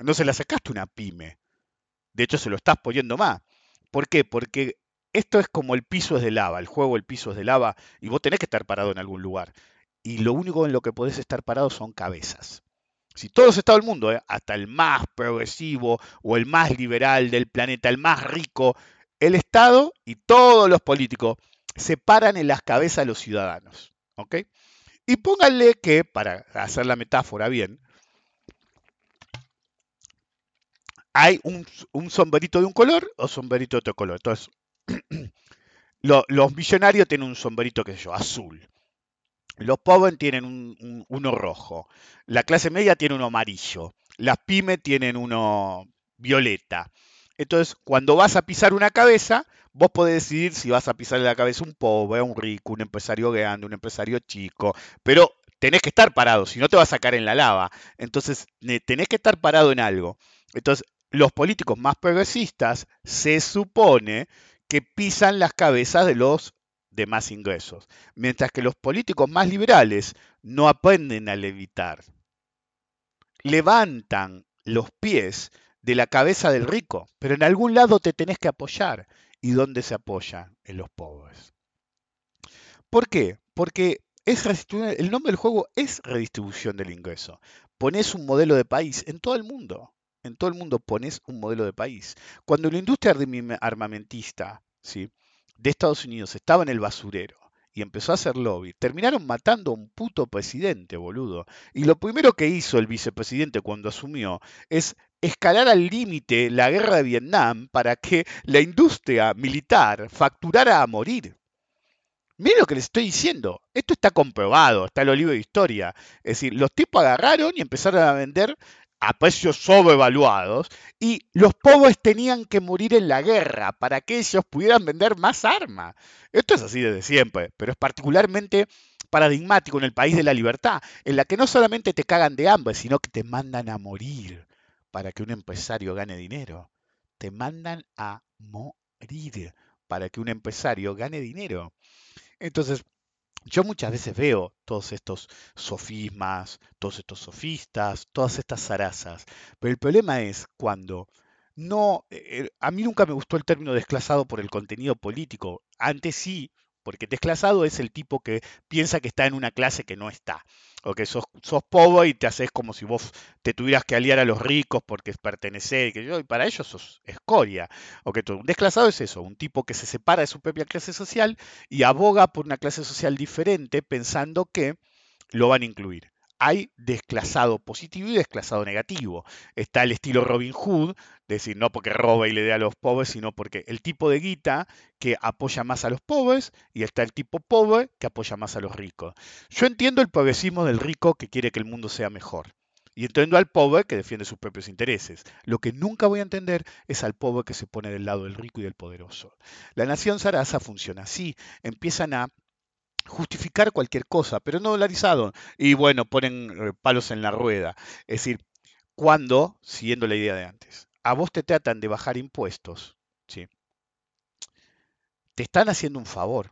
No se la sacaste una pyme. De hecho, se lo estás poniendo más. ¿Por qué? Porque esto es como el piso es de lava, el juego el piso es de lava y vos tenés que estar parado en algún lugar. Y lo único en lo que podés estar parado son cabezas. Si todo los estados del mundo, ¿eh? hasta el más progresivo o el más liberal del planeta, el más rico, el Estado y todos los políticos se paran en las cabezas de los ciudadanos. ¿ok? Y pónganle que, para hacer la metáfora bien, hay un, sombrerito de un color o sombrerito de otro color. Entonces, los millonarios tienen un sombrerito, que sé yo, azul. Los pobres tienen uno rojo. La clase media tiene uno amarillo. Las pymes tienen uno violeta. Entonces, cuando vas a pisar una cabeza, vos podés decidir si vas a pisarle la cabeza a un pobre, un rico, un empresario grande, un empresario chico. Pero tenés que estar parado, si no te vas a sacar en la lava. Entonces, tenés que estar parado en algo. Entonces, los políticos más progresistas se supone que pisan las cabezas de los demás ingresos, mientras que los políticos más liberales no aprenden a levitar. Levantan los pies de la cabeza del rico, pero en algún lado te tenés que apoyar. ¿Y dónde se apoya? En los pobres. ¿Por qué? Porque es el nombre del juego es redistribución del ingreso. Pones un modelo de país en todo el mundo en todo el mundo pones un modelo de país. Cuando la industria armamentista ¿sí? De Estados Unidos estaba en el basurero y empezó a hacer lobby, terminaron matando a un puto presidente, boludo. Y lo primero que hizo el vicepresidente cuando asumió es escalar al límite la guerra de Vietnam para que la industria militar facturara a morir. Miren lo que les estoy diciendo. Esto está comprobado, está en el libro de historia. Es decir, los tipos agarraron y empezaron a vender a precios sobrevaluados y los pobres tenían que morir en la guerra para que ellos pudieran vender más armas. Esto es así desde siempre, pero es particularmente paradigmático en el país de la libertad, en la que no solamente te cagan de hambre, sino que te mandan a morir para que un empresario gane dinero. Te mandan a morir para que un empresario gane dinero. Entonces, yo muchas veces veo todos estos sofismas, todos estos sofistas, todas estas zarazas, pero el problema es cuando no, eh, a mí nunca me gustó el término desclasado por el contenido político, antes sí, porque desclasado es el tipo que piensa que está en una clase que no está. O que sos, sos pobre y te haces como si vos te tuvieras que aliar a los ricos porque pertenecer, y, y para ellos sos escoria. O que un desclasado es eso, un tipo que se separa de su propia clase social y aboga por una clase social diferente pensando que lo van a incluir hay desclasado positivo y desclasado negativo. Está el estilo Robin Hood, decir, no porque roba y le dé a los pobres, sino porque el tipo de guita que apoya más a los pobres y está el tipo pobre que apoya más a los ricos. Yo entiendo el progresismo del rico que quiere que el mundo sea mejor. Y entiendo al pobre que defiende sus propios intereses. Lo que nunca voy a entender es al pobre que se pone del lado del rico y del poderoso. La nación Sarasa funciona así. Empiezan a justificar cualquier cosa, pero no dolarizado. Y bueno, ponen eh, palos en la rueda. Es decir, cuando, siguiendo la idea de antes, a vos te tratan de bajar impuestos, ¿sí? te están haciendo un favor.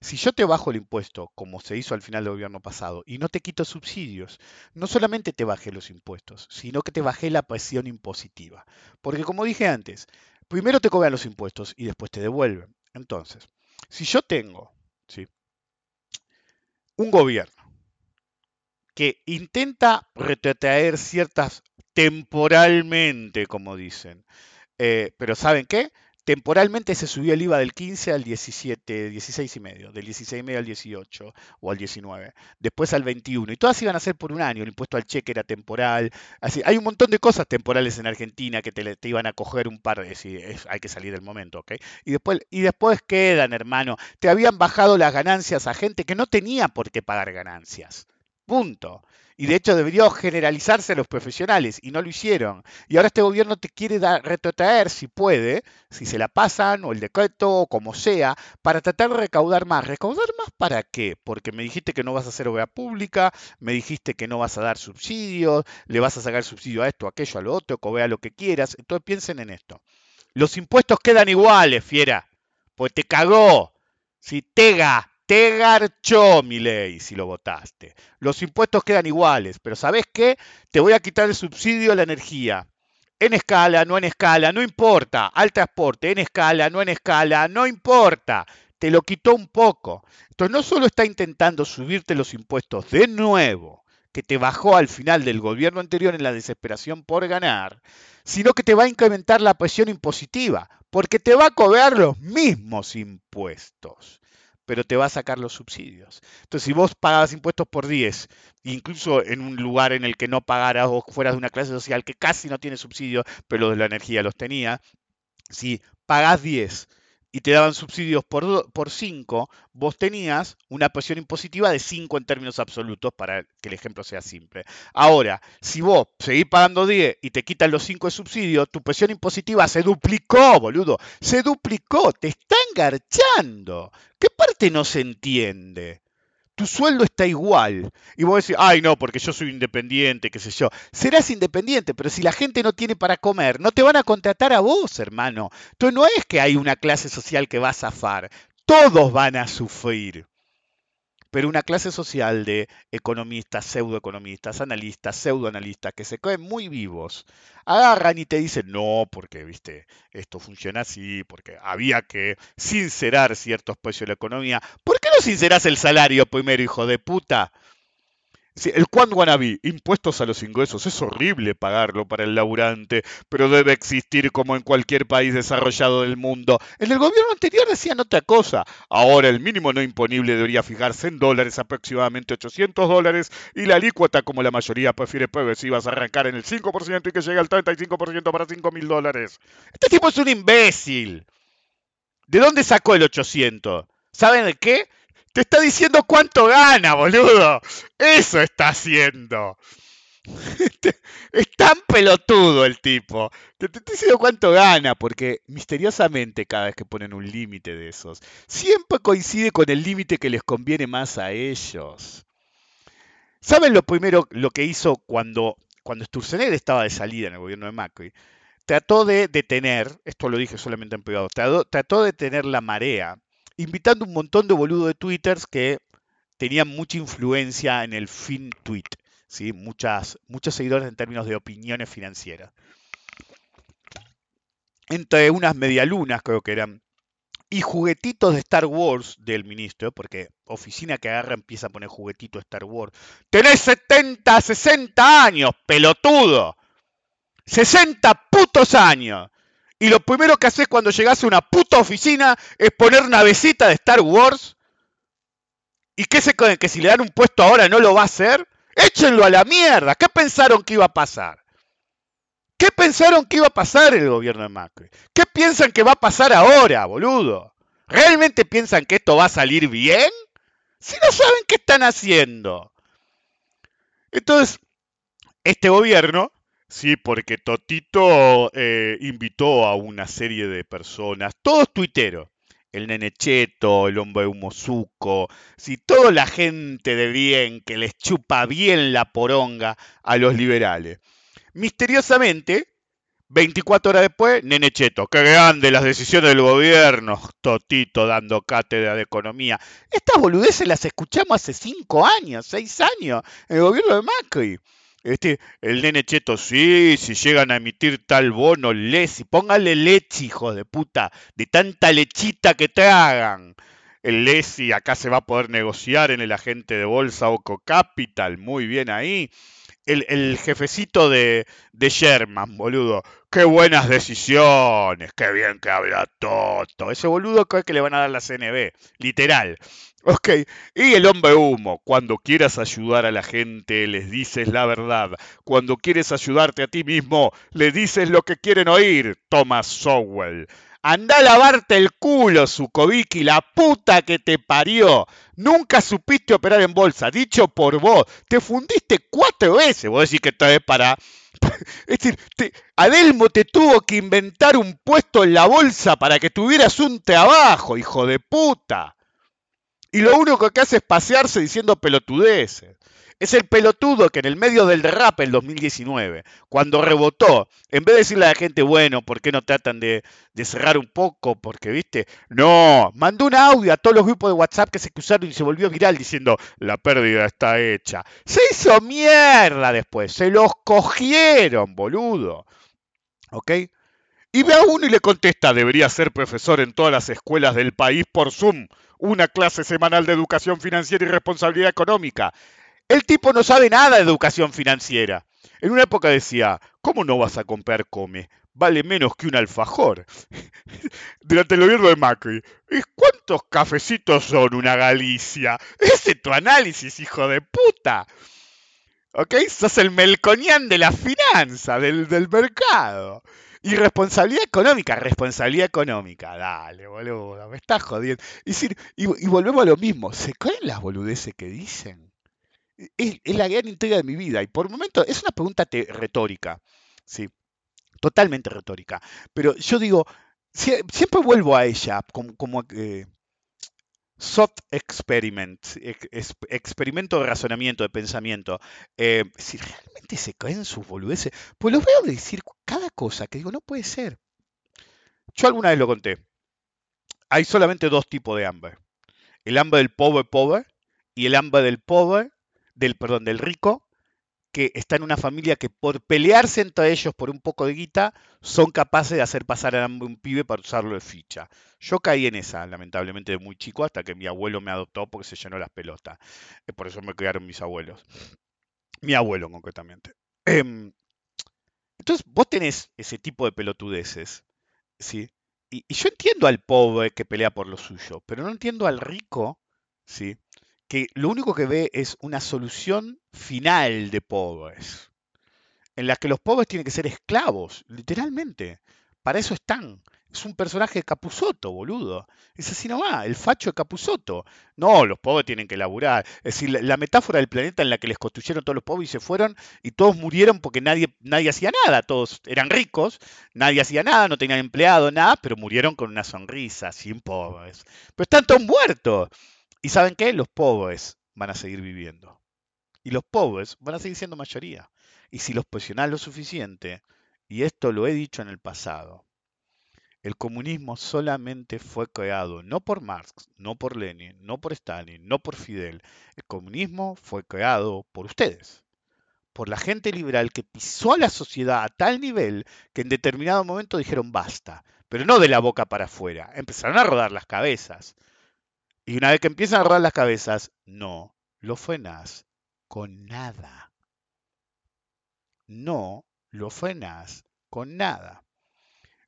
Si yo te bajo el impuesto, como se hizo al final del gobierno pasado, y no te quito subsidios, no solamente te bajé los impuestos, sino que te bajé la presión impositiva. Porque como dije antes, primero te cobran los impuestos y después te devuelven. Entonces, si yo tengo ¿sí? Un gobierno que intenta retrotraer ciertas temporalmente, como dicen, eh, pero ¿saben qué? Temporalmente se subió el IVA del 15 al 17, 16 y medio, del 16 y medio al 18 o al 19, después al 21, y todas iban a ser por un año, el impuesto al cheque era temporal, así, hay un montón de cosas temporales en Argentina que te, iban a coger un par de, si hay que salir del momento, ¿ok? Y después, y después quedan, hermano, te habían bajado las ganancias a gente que no tenía por qué pagar ganancias, punto. Y de hecho debería generalizarse a los profesionales y no lo hicieron. Y ahora este gobierno te quiere dar, retrotraer, si puede, si se la pasan o el decreto o como sea, para tratar de recaudar más. ¿Recaudar más para qué? Porque me dijiste que no vas a hacer obra pública, me dijiste que no vas a dar subsidios, le vas a sacar subsidio a esto, a aquello, a lo otro, cobea lo que quieras. Entonces piensen en esto. Los impuestos quedan iguales, fiera, pues te cagó. Si tega, te garchó mi ley si lo votaste. Los impuestos quedan iguales, pero ¿sabes qué? Te voy a quitar el subsidio a la energía. En escala, no en escala, no importa. Al transporte, en escala, no en escala, no importa. Te lo quitó un poco. Entonces no solo está intentando subirte los impuestos de nuevo, que te bajó al final del gobierno anterior en la desesperación por ganar, sino que te va a incrementar la presión impositiva, porque te va a cobrar los mismos impuestos pero te va a sacar los subsidios. Entonces, si vos pagabas impuestos por 10, incluso en un lugar en el que no pagaras o fueras de una clase social que casi no tiene subsidios, pero los de la energía los tenía, si pagás 10 y te daban subsidios por, por 5, vos tenías una presión impositiva de 5 en términos absolutos, para que el ejemplo sea simple. Ahora, si vos seguís pagando 10 y te quitan los 5 de subsidio, tu presión impositiva se duplicó, boludo. Se duplicó, te están garchando. ¿Qué parte no se entiende? Tu sueldo está igual. Y vos decís, ay no, porque yo soy independiente, qué sé yo. Serás independiente, pero si la gente no tiene para comer, no te van a contratar a vos, hermano. Entonces no es que hay una clase social que va a zafar. Todos van a sufrir pero una clase social de economistas, pseudoeconomistas, analistas, pseudoanalistas, que se caen muy vivos, agarran y te dicen, no, porque, viste, esto funciona así, porque había que sincerar ciertos precios de la economía. ¿Por qué no sincerás el salario primero, hijo de puta? el Quan Wannabe, impuestos a los ingresos, es horrible pagarlo para el laburante, pero debe existir como en cualquier país desarrollado del mundo. En el gobierno anterior decían otra cosa. Ahora el mínimo no imponible debería fijarse en dólares, aproximadamente 800 dólares, y la alícuota, como la mayoría prefiere progresivas, arrancar en el 5% y que llegue al 35% para 5 mil dólares. Este tipo es un imbécil. ¿De dónde sacó el 800? ¿Saben de qué? Te está diciendo cuánto gana, boludo. Eso está haciendo. es tan pelotudo el tipo. Te estoy diciendo cuánto gana, porque misteriosamente cada vez que ponen un límite de esos, siempre coincide con el límite que les conviene más a ellos. ¿Saben lo primero, lo que hizo cuando, cuando Sturzenegger estaba de salida en el gobierno de Macri? Trató de detener, esto lo dije solamente en privado, trató, trató de detener la marea, invitando un montón de boludos de twitters que tenían mucha influencia en el fin tweet. ¿sí? Muchas, muchos seguidores en términos de opiniones financieras. Entre unas medialunas, creo que eran, y juguetitos de Star Wars del ministro, porque oficina que agarra empieza a poner juguetitos de Star Wars. Tenés 70, 60 años, pelotudo. 60 putos años. Y lo primero que haces cuando llegas a una puta oficina es poner navecita de Star Wars. ¿Y qué se? ¿Que si le dan un puesto ahora no lo va a hacer? Échenlo a la mierda. ¿Qué pensaron que iba a pasar? ¿Qué pensaron que iba a pasar el gobierno de Macri? ¿Qué piensan que va a pasar ahora, boludo? ¿Realmente piensan que esto va a salir bien? Si no saben qué están haciendo. Entonces, este gobierno, sí, porque Totito eh, invitó a una serie de personas, todos tuiteros, el nene cheto, el hombre humosuco, si toda la gente de bien que les chupa bien la poronga a los liberales. Misteriosamente, 24 horas después, nene cheto, qué grande las decisiones del gobierno, Totito dando cátedra de economía. Estas boludeces las escuchamos hace 5 años, 6 años, en el gobierno de Macri. Este, el nene cheto, sí, si llegan a emitir tal bono, y póngale leche, hijos de puta, de tanta lechita que tragan. El Lesi acá se va a poder negociar en el agente de bolsa Oco Capital, muy bien ahí. El, jefecito de, de Sherman, boludo. Qué buenas decisiones, qué bien que habla Toto. Ese boludo creo que le van a dar la CNB, literal. Ok, y el hombre humo, cuando quieras ayudar a la gente, les dices la verdad. Cuando quieres ayudarte a ti mismo, le dices lo que quieren oír, Thomas Sowell. Anda a lavarte el culo, Zukovicki, la puta que te parió. Nunca supiste operar en bolsa, dicho por vos. Te fundiste cuatro veces. Vos decís que esto es para... Es decir, Adelmo te tuvo que inventar un puesto en la bolsa para que tuvieras un trabajo, hijo de puta. Y lo único que hace es pasearse diciendo pelotudeces. Es el pelotudo que en el medio del rap el 2019, cuando rebotó, en vez de decirle a la gente, bueno, ¿por qué no tratan de, cerrar un poco? Porque, viste, no, mandó un audio a todos los grupos de WhatsApp que se cruzaron y se volvió viral diciendo, la pérdida está hecha. Se hizo mierda después, se los cogieron, boludo. ¿Ok? Y ve a uno y le contesta, debería ser profesor en todas las escuelas del país por Zoom una clase semanal de educación financiera y responsabilidad económica. El tipo no sabe nada de educación financiera. En una época decía, ¿cómo no vas a comprar come? Vale menos que un alfajor. Durante el gobierno de Macri. ¿Y cuántos cafecitos son una Galicia? Ese es tu análisis, hijo de puta. ¿Ok? Sos el melconian de la finanza, del, mercado. Y responsabilidad económica, responsabilidad económica. Dale, boludo, me estás jodiendo. Y, y, volvemos a lo mismo. ¿Se creen las boludeces que dicen? Es, la gran intriga de mi vida. Y por momento es una pregunta retórica. Sí, totalmente retórica. Pero yo digo, siempre vuelvo a ella como, como eh, soft experiment, experimento de razonamiento, de pensamiento. Eh, si realmente se creen sus boludeces, pues los veo decir cada cosa que digo, no puede ser. Yo alguna vez lo conté. Hay solamente dos tipos de hambre. El hambre del pobre pobre y el hambre del pobre, del perdón, del rico, que está en una familia que por pelearse entre ellos por un poco de guita, son capaces de hacer pasar a un pibe para usarlo de ficha. Yo caí en esa, lamentablemente, de muy chico, hasta que mi abuelo me adoptó porque se llenó las pelotas. Eh, por eso me criaron mis abuelos. Mi abuelo, concretamente. Em, entonces, vos tenés ese tipo de pelotudeces, ¿sí? Y, y, yo entiendo al pobre que pelea por lo suyo, pero no entiendo al rico, ¿sí? Que lo único que ve es una solución final de pobres, en la que los pobres tienen que ser esclavos, literalmente. Para eso están. es un personaje de Capusoto, boludo. Es así nomás, el facho de Capusoto. No, los pobres tienen que laburar. Es decir, la, metáfora del planeta en la que les construyeron todos los pobres y se fueron y todos murieron porque nadie, nadie hacía nada. Todos eran ricos, nadie hacía nada, no tenían empleado, nada, pero murieron con una sonrisa, sin pobres. Pero están todos muertos. ¿Y saben qué? Los pobres van a seguir viviendo. Y los pobres van a seguir siendo mayoría. Y si los presionás lo suficiente, y esto lo he dicho en el pasado, el comunismo solamente fue creado no por Marx, no por Lenin, no por Stalin, no por Fidel. El comunismo fue creado por ustedes, por la gente liberal que pisó a la sociedad a tal nivel que en determinado momento dijeron basta, pero no de la boca para afuera, empezaron a rodar las cabezas. Y una vez que empiezan a rodar las cabezas, no lo frenas con nada. No lo frenas con nada.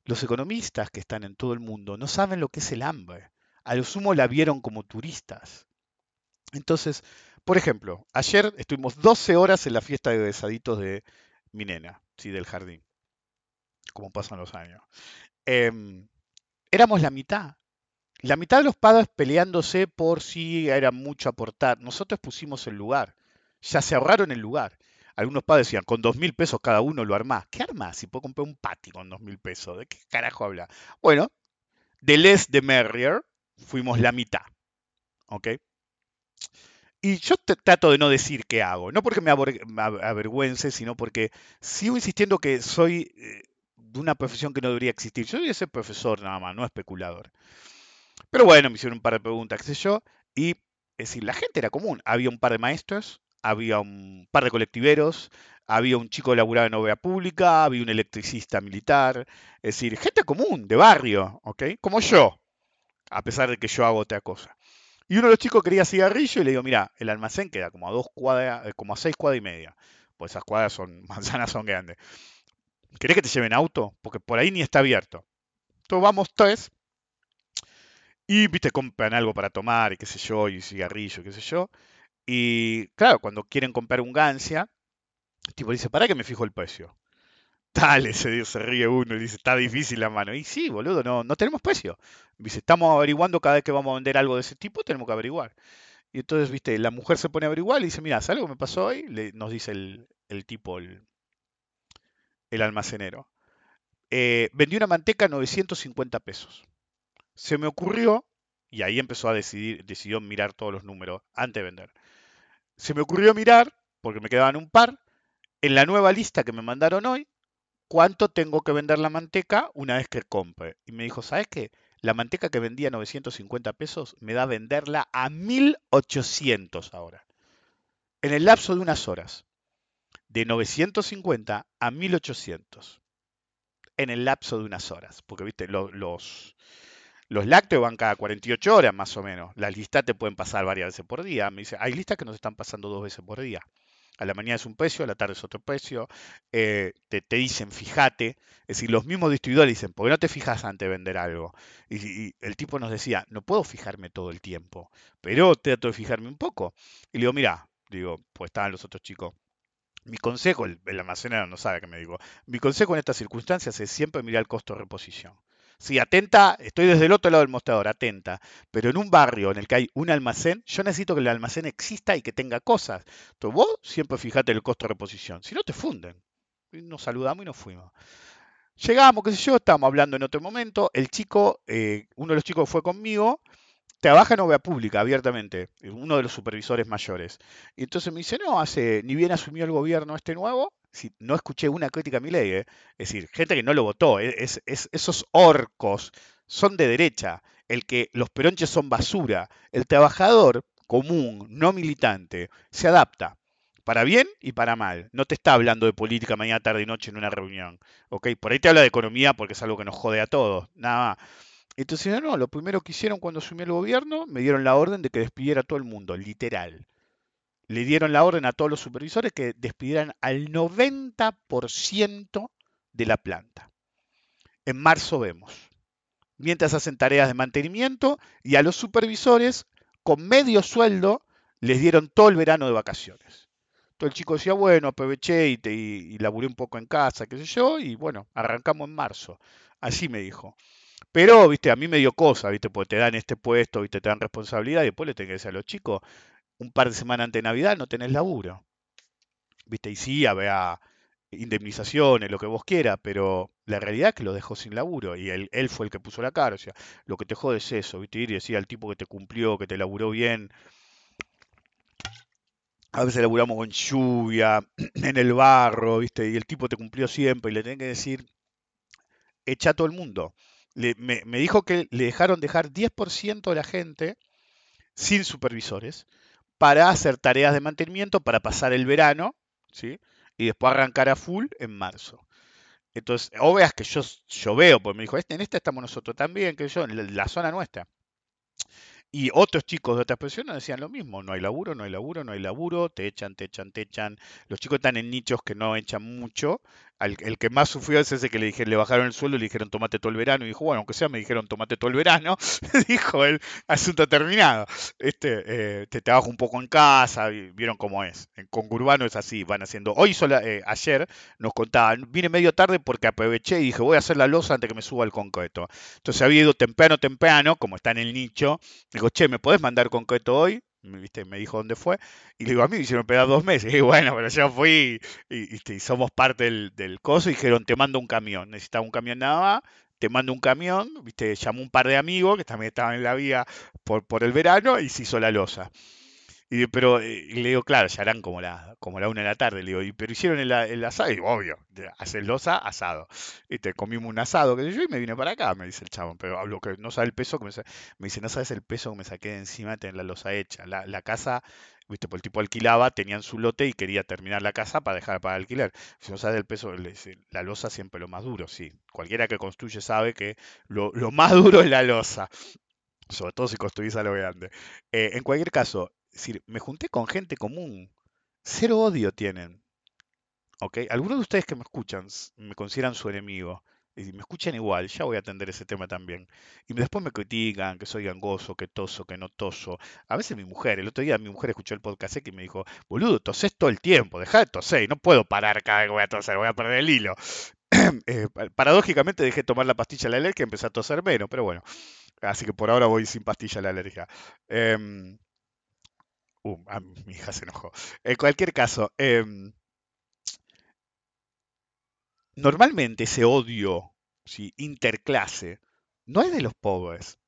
Los economistas que están en todo el mundo no saben lo que es el hambre. A lo sumo la vieron como turistas. Entonces, por ejemplo, ayer estuvimos 12 horas en la fiesta de besaditos de mi nena, ¿sí? del jardín, como pasan los años. Em, éramos la mitad. La mitad de los padres peleándose por si era mucho aportar. Nosotros pusimos el lugar. Ya se ahorraron el lugar. Algunos padres decían, con dos mil pesos cada uno lo armás. ¿Qué armás? Si puedo comprar un pati con dos mil pesos. ¿De qué carajo habla? Bueno, de less de merrier, fuimos la mitad. ¿Ok? Y yo trato de no decir qué hago, no porque me, avergüence, sino porque sigo insistiendo que soy eh, de una profesión que no debería existir. Yo debería ser profesor nada más, no especulador. Pero bueno, me hicieron un par de preguntas, qué sé yo, y es decir, la gente era común. Había un par de maestros, había un par de colectiveros, había un chico laburado en obra pública, había un electricista militar, es decir, gente común, de barrio, ¿ok? Como yo, a pesar de que yo hago otra cosa. Y uno de los chicos quería cigarrillo y le digo, mira, el almacén queda como a dos cuadras, eh, como a seis cuadras y media. Pues esas cuadras son, manzanas son grandes. ¿Querés que te lleven auto? Porque por ahí ni está abierto. Entonces vamos tres. Y, viste, compran algo para tomar y qué sé yo, y cigarrillo, qué sé yo. Y claro, cuando quieren comprar un Gancia, el tipo dice, ¿para qué me fijo el precio? Dale, se, ríe uno y dice, está difícil la mano. Y sí, boludo, no, no tenemos precio. Dice, estamos averiguando cada vez que vamos a vender algo de ese tipo, tenemos que averiguar. Y entonces, viste, la mujer se pone a averiguar y dice, mira, ¿sabes algo que me pasó hoy? Le, nos dice el, tipo, el, el almacenero. Eh, vendí una manteca a 950 pesos. Se me ocurrió, y ahí empezó a decidir, decidió mirar todos los números antes de vender se me ocurrió mirar, porque me quedaban un par, en la nueva lista que me mandaron hoy, cuánto tengo que vender la manteca una vez que compre. Y me dijo, ¿sabes qué? La manteca que vendía a 950 pesos me da venderla a 1800 ahora. En el lapso de unas horas. De 950 a 1800. En el lapso de unas horas. Porque, viste, los, los lácteos van cada 48 horas más o menos. Las listas te pueden pasar varias veces por día. Me dice, hay listas que nos están pasando dos veces por día. A la mañana es un precio, a la tarde es otro precio. Eh, te, dicen, fíjate. Es decir, los mismos distribuidores dicen, ¿por qué no te fijas antes de vender algo? Y, y, el tipo nos decía, no puedo fijarme todo el tiempo, pero trato de fijarme un poco. Y le digo, mira, digo, pues estaban los otros chicos. Mi consejo, el, el almacenero no sabe qué me digo, mi consejo en estas circunstancias es siempre mirar el costo de reposición. Sí, atenta, estoy desde el otro lado del mostrador, atenta. Pero en un barrio en el que hay un almacén, yo necesito que el almacén exista y que tenga cosas. Entonces vos siempre fijate el costo de reposición. Si no, te funden. nos saludamos y nos fuimos. Llegamos, qué sé yo, estábamos hablando en otro momento. El chico, eh, uno de los chicos fue conmigo, trabaja en obra pública abiertamente, uno de los supervisores mayores. Y entonces me dice, no, hace, ni bien asumió el gobierno este nuevo, si, no escuché una crítica a mi ley, ¿eh? es decir, gente que no lo votó, ¿eh? es, esos orcos son de derecha, el que los peronches son basura, el trabajador común, no militante, se adapta. Para bien y para mal. No te está hablando de política mañana, tarde y noche en una reunión. ¿ok? Por ahí te habla de economía porque es algo que nos jode a todos. Nada más. Entonces, no, lo primero que hicieron cuando asumió el gobierno, me dieron la orden de que despidiera a todo el mundo, literal le dieron la orden a todos los supervisores que despidieran al 90% de la planta. En marzo vemos. Mientras hacen tareas de mantenimiento y a los supervisores con medio sueldo les dieron todo el verano de vacaciones. Todo el chico decía, bueno, aproveché y, y, laburé un poco en casa, qué sé yo, y bueno, arrancamos en marzo. Así me dijo. Pero, viste, a mí me dio cosa, viste, porque te dan este puesto, viste, te dan responsabilidad y después le tenés que decir a los chicos, un par de semanas antes de Navidad no tenés laburo. Viste, y sí, había indemnizaciones, lo que vos quieras, pero la realidad es que lo dejó sin laburo y él, fue el que puso la cara. O sea, lo que te jode es eso, ¿viste? Ir y decir al tipo que te cumplió, que te laburó bien. A veces laburamos con lluvia, en el barro, ¿viste? Y el tipo te cumplió siempre y le tenés que decir, echa a todo el mundo. Le- me, me dijo que le dejaron dejar 10% de la gente sin supervisores para hacer tareas de mantenimiento para pasar el verano, ¿sí? Y después arrancar a full en marzo. Entonces, o veas que yo, yo veo, pues me dijo, "Este- en esta estamos nosotros también, que yo, en la, la zona nuestra. Y otros chicos de otras profesiones decían lo mismo, no hay laburo, no hay laburo, no hay laburo, te echan, te echan, te echan. Los chicos están en nichos que no echan mucho. Al- el que más sufrió es ese que le dijeron, le bajaron el sueldo y le dijeron tomate todo el verano. Y dijo, bueno, aunque sea me dijeron tomate todo el verano. dijo el asunto terminado. Este, eh, te trabajo un poco en casa, y vieron cómo es. En Congurbano es así, van haciendo. Hoy sola, eh, ayer nos contaban, vine medio tarde porque aproveché y dije, voy a hacer la losa antes que me suba el concreto. Entonces había ido temprano, temprano, como está en el nicho, Digo, che, ¿me podés mandar concreto hoy? Me, ¿viste? me dijo dónde fue. Y le digo, a mí me hicieron pegar dos meses. Y bueno, pero yo fui y, ¿viste? y somos parte del, del coso. Y dijeron, te mando un camión. Necesitaba un camión nada más. Te mando un camión. ¿viste? Llamó un par de amigos que también estaban en la vía por, por el verano y se hizo la losa. Y, pero eh, le digo, claro, ya eran como la, como la una de la tarde. Le digo, "Y- pero hicieron el, el asado. Y digo, obvio, hacer losa, asado. Y te comimos un asado, que yo, y me vine para acá, me dice el chabón. Pero hablo que no sabe el peso que me Me dice, no sabes el peso que me saqué de encima de tener la losa hecha. La, casa, viste, por el tipo alquilaba, tenían su lote y quería terminar la casa para dejar para alquiler. Si no sabes el peso, la losa siempre lo más duro, sí. Cualquiera que construye sabe que lo, lo más duro es la losa sobre todo si construís a lo grande. Eh, en cualquier caso, es decir, me junté con gente común, cero odio tienen, ¿ok? Algunos de ustedes que me escuchan me consideran su enemigo, y me escuchan igual, ya voy a atender ese tema también. Y después me critican que soy gangoso, que toso, que no toso. A veces mi mujer, el otro día mi mujer escuchó el podcast ese y me dijo, boludo, tosés todo el tiempo, dejá de toser, no puedo parar cada vez que voy a toser, voy a perder el hilo. Eh, pa- paradójicamente dejé de tomar la pastilla de la alergia y empecé a toser menos, pero bueno. Así que por ahora voy sin pastilla de la alergia. Em, uh, ah, mi hija se enojó. En cualquier caso, em, normalmente ese odio interclase no es de los pobres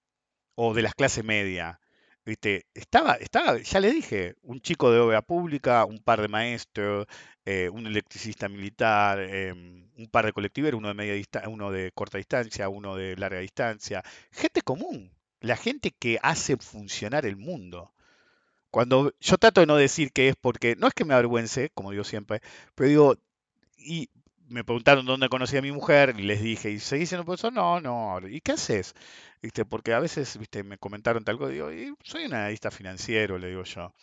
o de las clases media. ¿Viste? Estaba, estaba, ya le dije, un chico de obra pública, un par de maestros, eh, un electricista militar, em, un par de colectiveros, uno de media uno de corta distancia, uno de larga distancia. Gente común, la gente que hace funcionar el mundo. Cuando yo trato de no decir que es porque, no es que me avergüence, como digo siempre, pero digo, y me preguntaron dónde conocí a mi mujer y les dije, ¿y seguís siendo profesor? No, no. ¿Y qué haces? ¿Viste? Porque a veces, viste, me comentaron tal cosa, digo, y soy un analista financiero, le digo yo.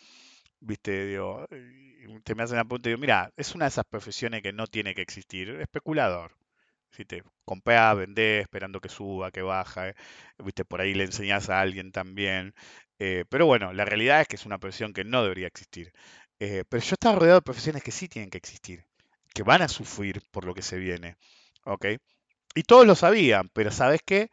¿Viste? Digo, y te me hacen la pregunta digo, mira, es una de esas profesiones que no tiene que existir, especulador. ¿Viste? Comprá, vendés, esperando que suba, que baja, ¿viste? Por ahí le enseñás a alguien también. Eh, pero bueno, la realidad es que es una profesión que no debería existir. Eh, pero yo estaba rodeado de profesiones que sí tienen que existir que van a sufrir por lo que se viene. ¿Ok? Y todos lo sabían, pero ¿sabes qué?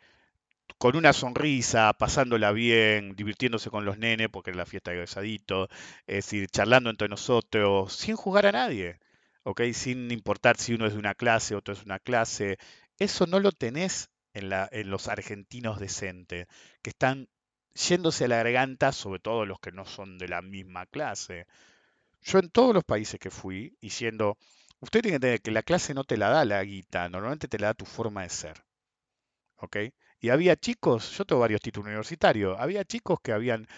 Con una sonrisa, pasándola bien, divirtiéndose con los nenes, porque era la fiesta de egresadito, es decir, charlando entre nosotros, sin jugar a nadie, ¿ok? Sin importar si uno es de una clase, otro es de una clase. Eso no lo tenés en, la, en los argentinos decentes, que están yéndose a la garganta, sobre todo los que no son de la misma clase. Yo en todos los países que fui, y siendo, usted tiene que entender que la clase no te la da la guita, normalmente te la da tu forma de ser, ¿ok? Y había chicos, yo tengo varios títulos universitarios, había chicos que habían,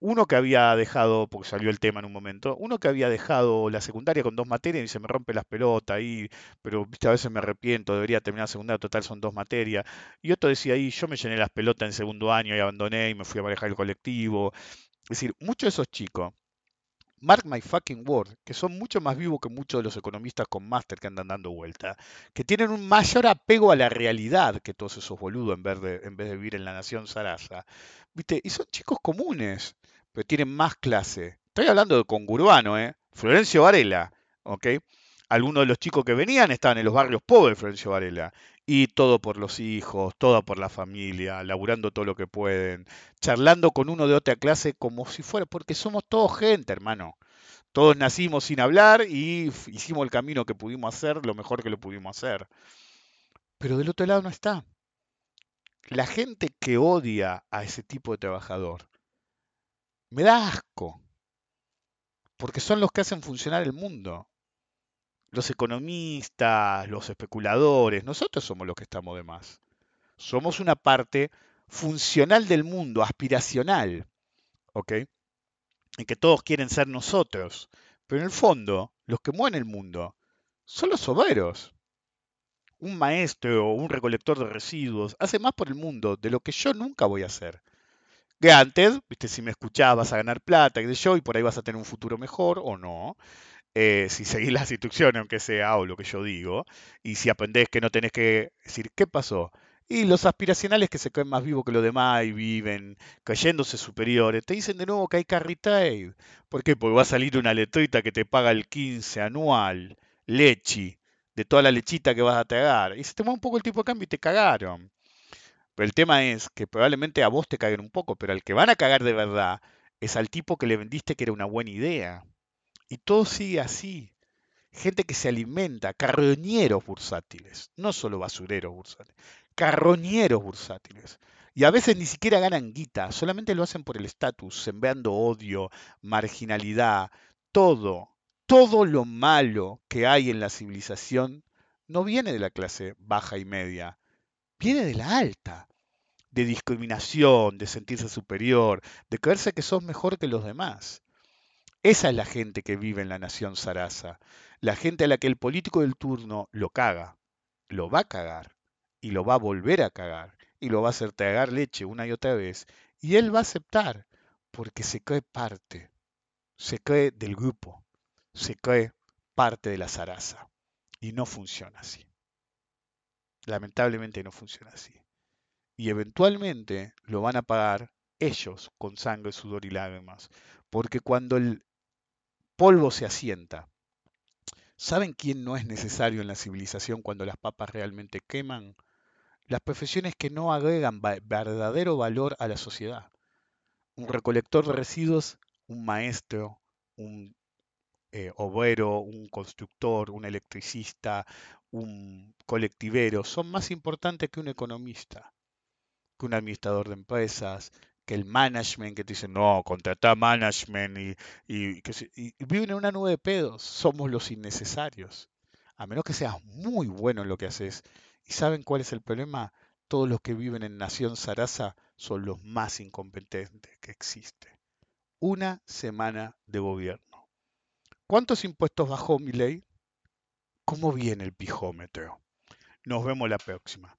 uno que había dejado, porque salió el tema en un momento, uno que había dejado la secundaria con dos materias y se me rompe las pelotas ahí, pero viste, a veces me arrepiento, debería terminar la secundaria, total son dos materias. Y otro decía ahí, yo me llené las pelotas en segundo año y abandoné y me fui a manejar el colectivo. Es decir, muchos de esos chicos Mark my fucking word, que son mucho más vivos que muchos de los economistas con máster que andan dando vuelta, que tienen un mayor apego a la realidad que todos esos boludos en vez de, en vez de vivir en la nación Sarasa. ¿Viste? Y son chicos comunes, pero tienen más clase. Estoy hablando de congurbano, ¿eh? Florencio Varela, ¿ok? Algunos de los chicos que venían estaban en los barrios pobres Florencio Varela. y todo por los hijos, todo por la familia, laburando todo lo que pueden, charlando con uno de otra clase como si fuera, porque somos todos gente, hermano. Todos nacimos sin hablar y hicimos el camino que pudimos hacer, lo mejor que lo pudimos hacer. Pero del otro lado no está. La gente que odia a ese tipo de trabajador, me da asco, porque son los que hacen funcionar el mundo los economistas, los especuladores, nosotros somos los que estamos de más. Somos una parte funcional del mundo, aspiracional, ¿ok? Y que todos quieren ser nosotros. Pero en el fondo, los que mueven el mundo son los obreros. Un maestro o un recolector de residuos hace más por el mundo de lo que yo nunca voy a hacer. Que antes, viste, si me escuchabas vas a ganar plata, que yo, y por ahí vas a tener un futuro mejor o no. Eh, si seguís las instrucciones, aunque sea o lo que yo digo, y si aprendés que no tenés que decir, ¿qué pasó? Y los aspiracionales que se caen más vivos que los demás y viven cayéndose superiores, te dicen de nuevo que hay carry trade. ¿Por qué? Porque va a salir una letrita que te paga el 15 anual, lechi, de toda la lechita que vas a tragar. Y se te mueve un poco el tipo de cambio y te cagaron. Pero el tema es que probablemente a vos te caguen un poco, pero al que van a cagar de verdad es al tipo que le vendiste que era una buena idea. Y todo sigue así. Gente que se alimenta, carroñeros bursátiles, no solo basureros bursátiles, carroñeros bursátiles. Y a veces ni siquiera ganan guita, solamente lo hacen por el estatus, sembrando odio, marginalidad, todo, todo lo malo que hay en la civilización no viene de la clase baja y media, viene de la alta, de discriminación, de sentirse superior, de creerse que sos mejor que los demás. Esa es la gente que vive en la nación Sarasa, la gente a la que el político del turno lo caga, lo va a cagar y lo va a volver a cagar y lo va a hacer tragar leche una y otra vez y él va a aceptar porque se cree parte, se cree del grupo, se cree parte de la Sarasa y no funciona así. Lamentablemente no funciona así. Y eventualmente lo van a pagar ellos con sangre, sudor y lágrimas. Porque cuando el polvo se asienta. ¿Saben quién no es necesario en la civilización cuando las papas realmente queman? Las profesiones que no agregan verdadero valor a la sociedad. Un recolector de residuos, un maestro, un eh, obrero, un constructor, un electricista, un colectivero, son más importantes que un economista, que un administrador de empresas, que el management, que te dicen, no, contrata management y, y, que viven en una nube de pedos. Somos los innecesarios. A menos que seas muy bueno en lo que haces. ¿Y saben cuál es el problema? Todos los que viven en Nación Sarasa son los más incompetentes que existe. Una semana de gobierno. ¿Cuántos impuestos bajó mi ley? ¿Cómo viene el pijómetro? Nos vemos la próxima.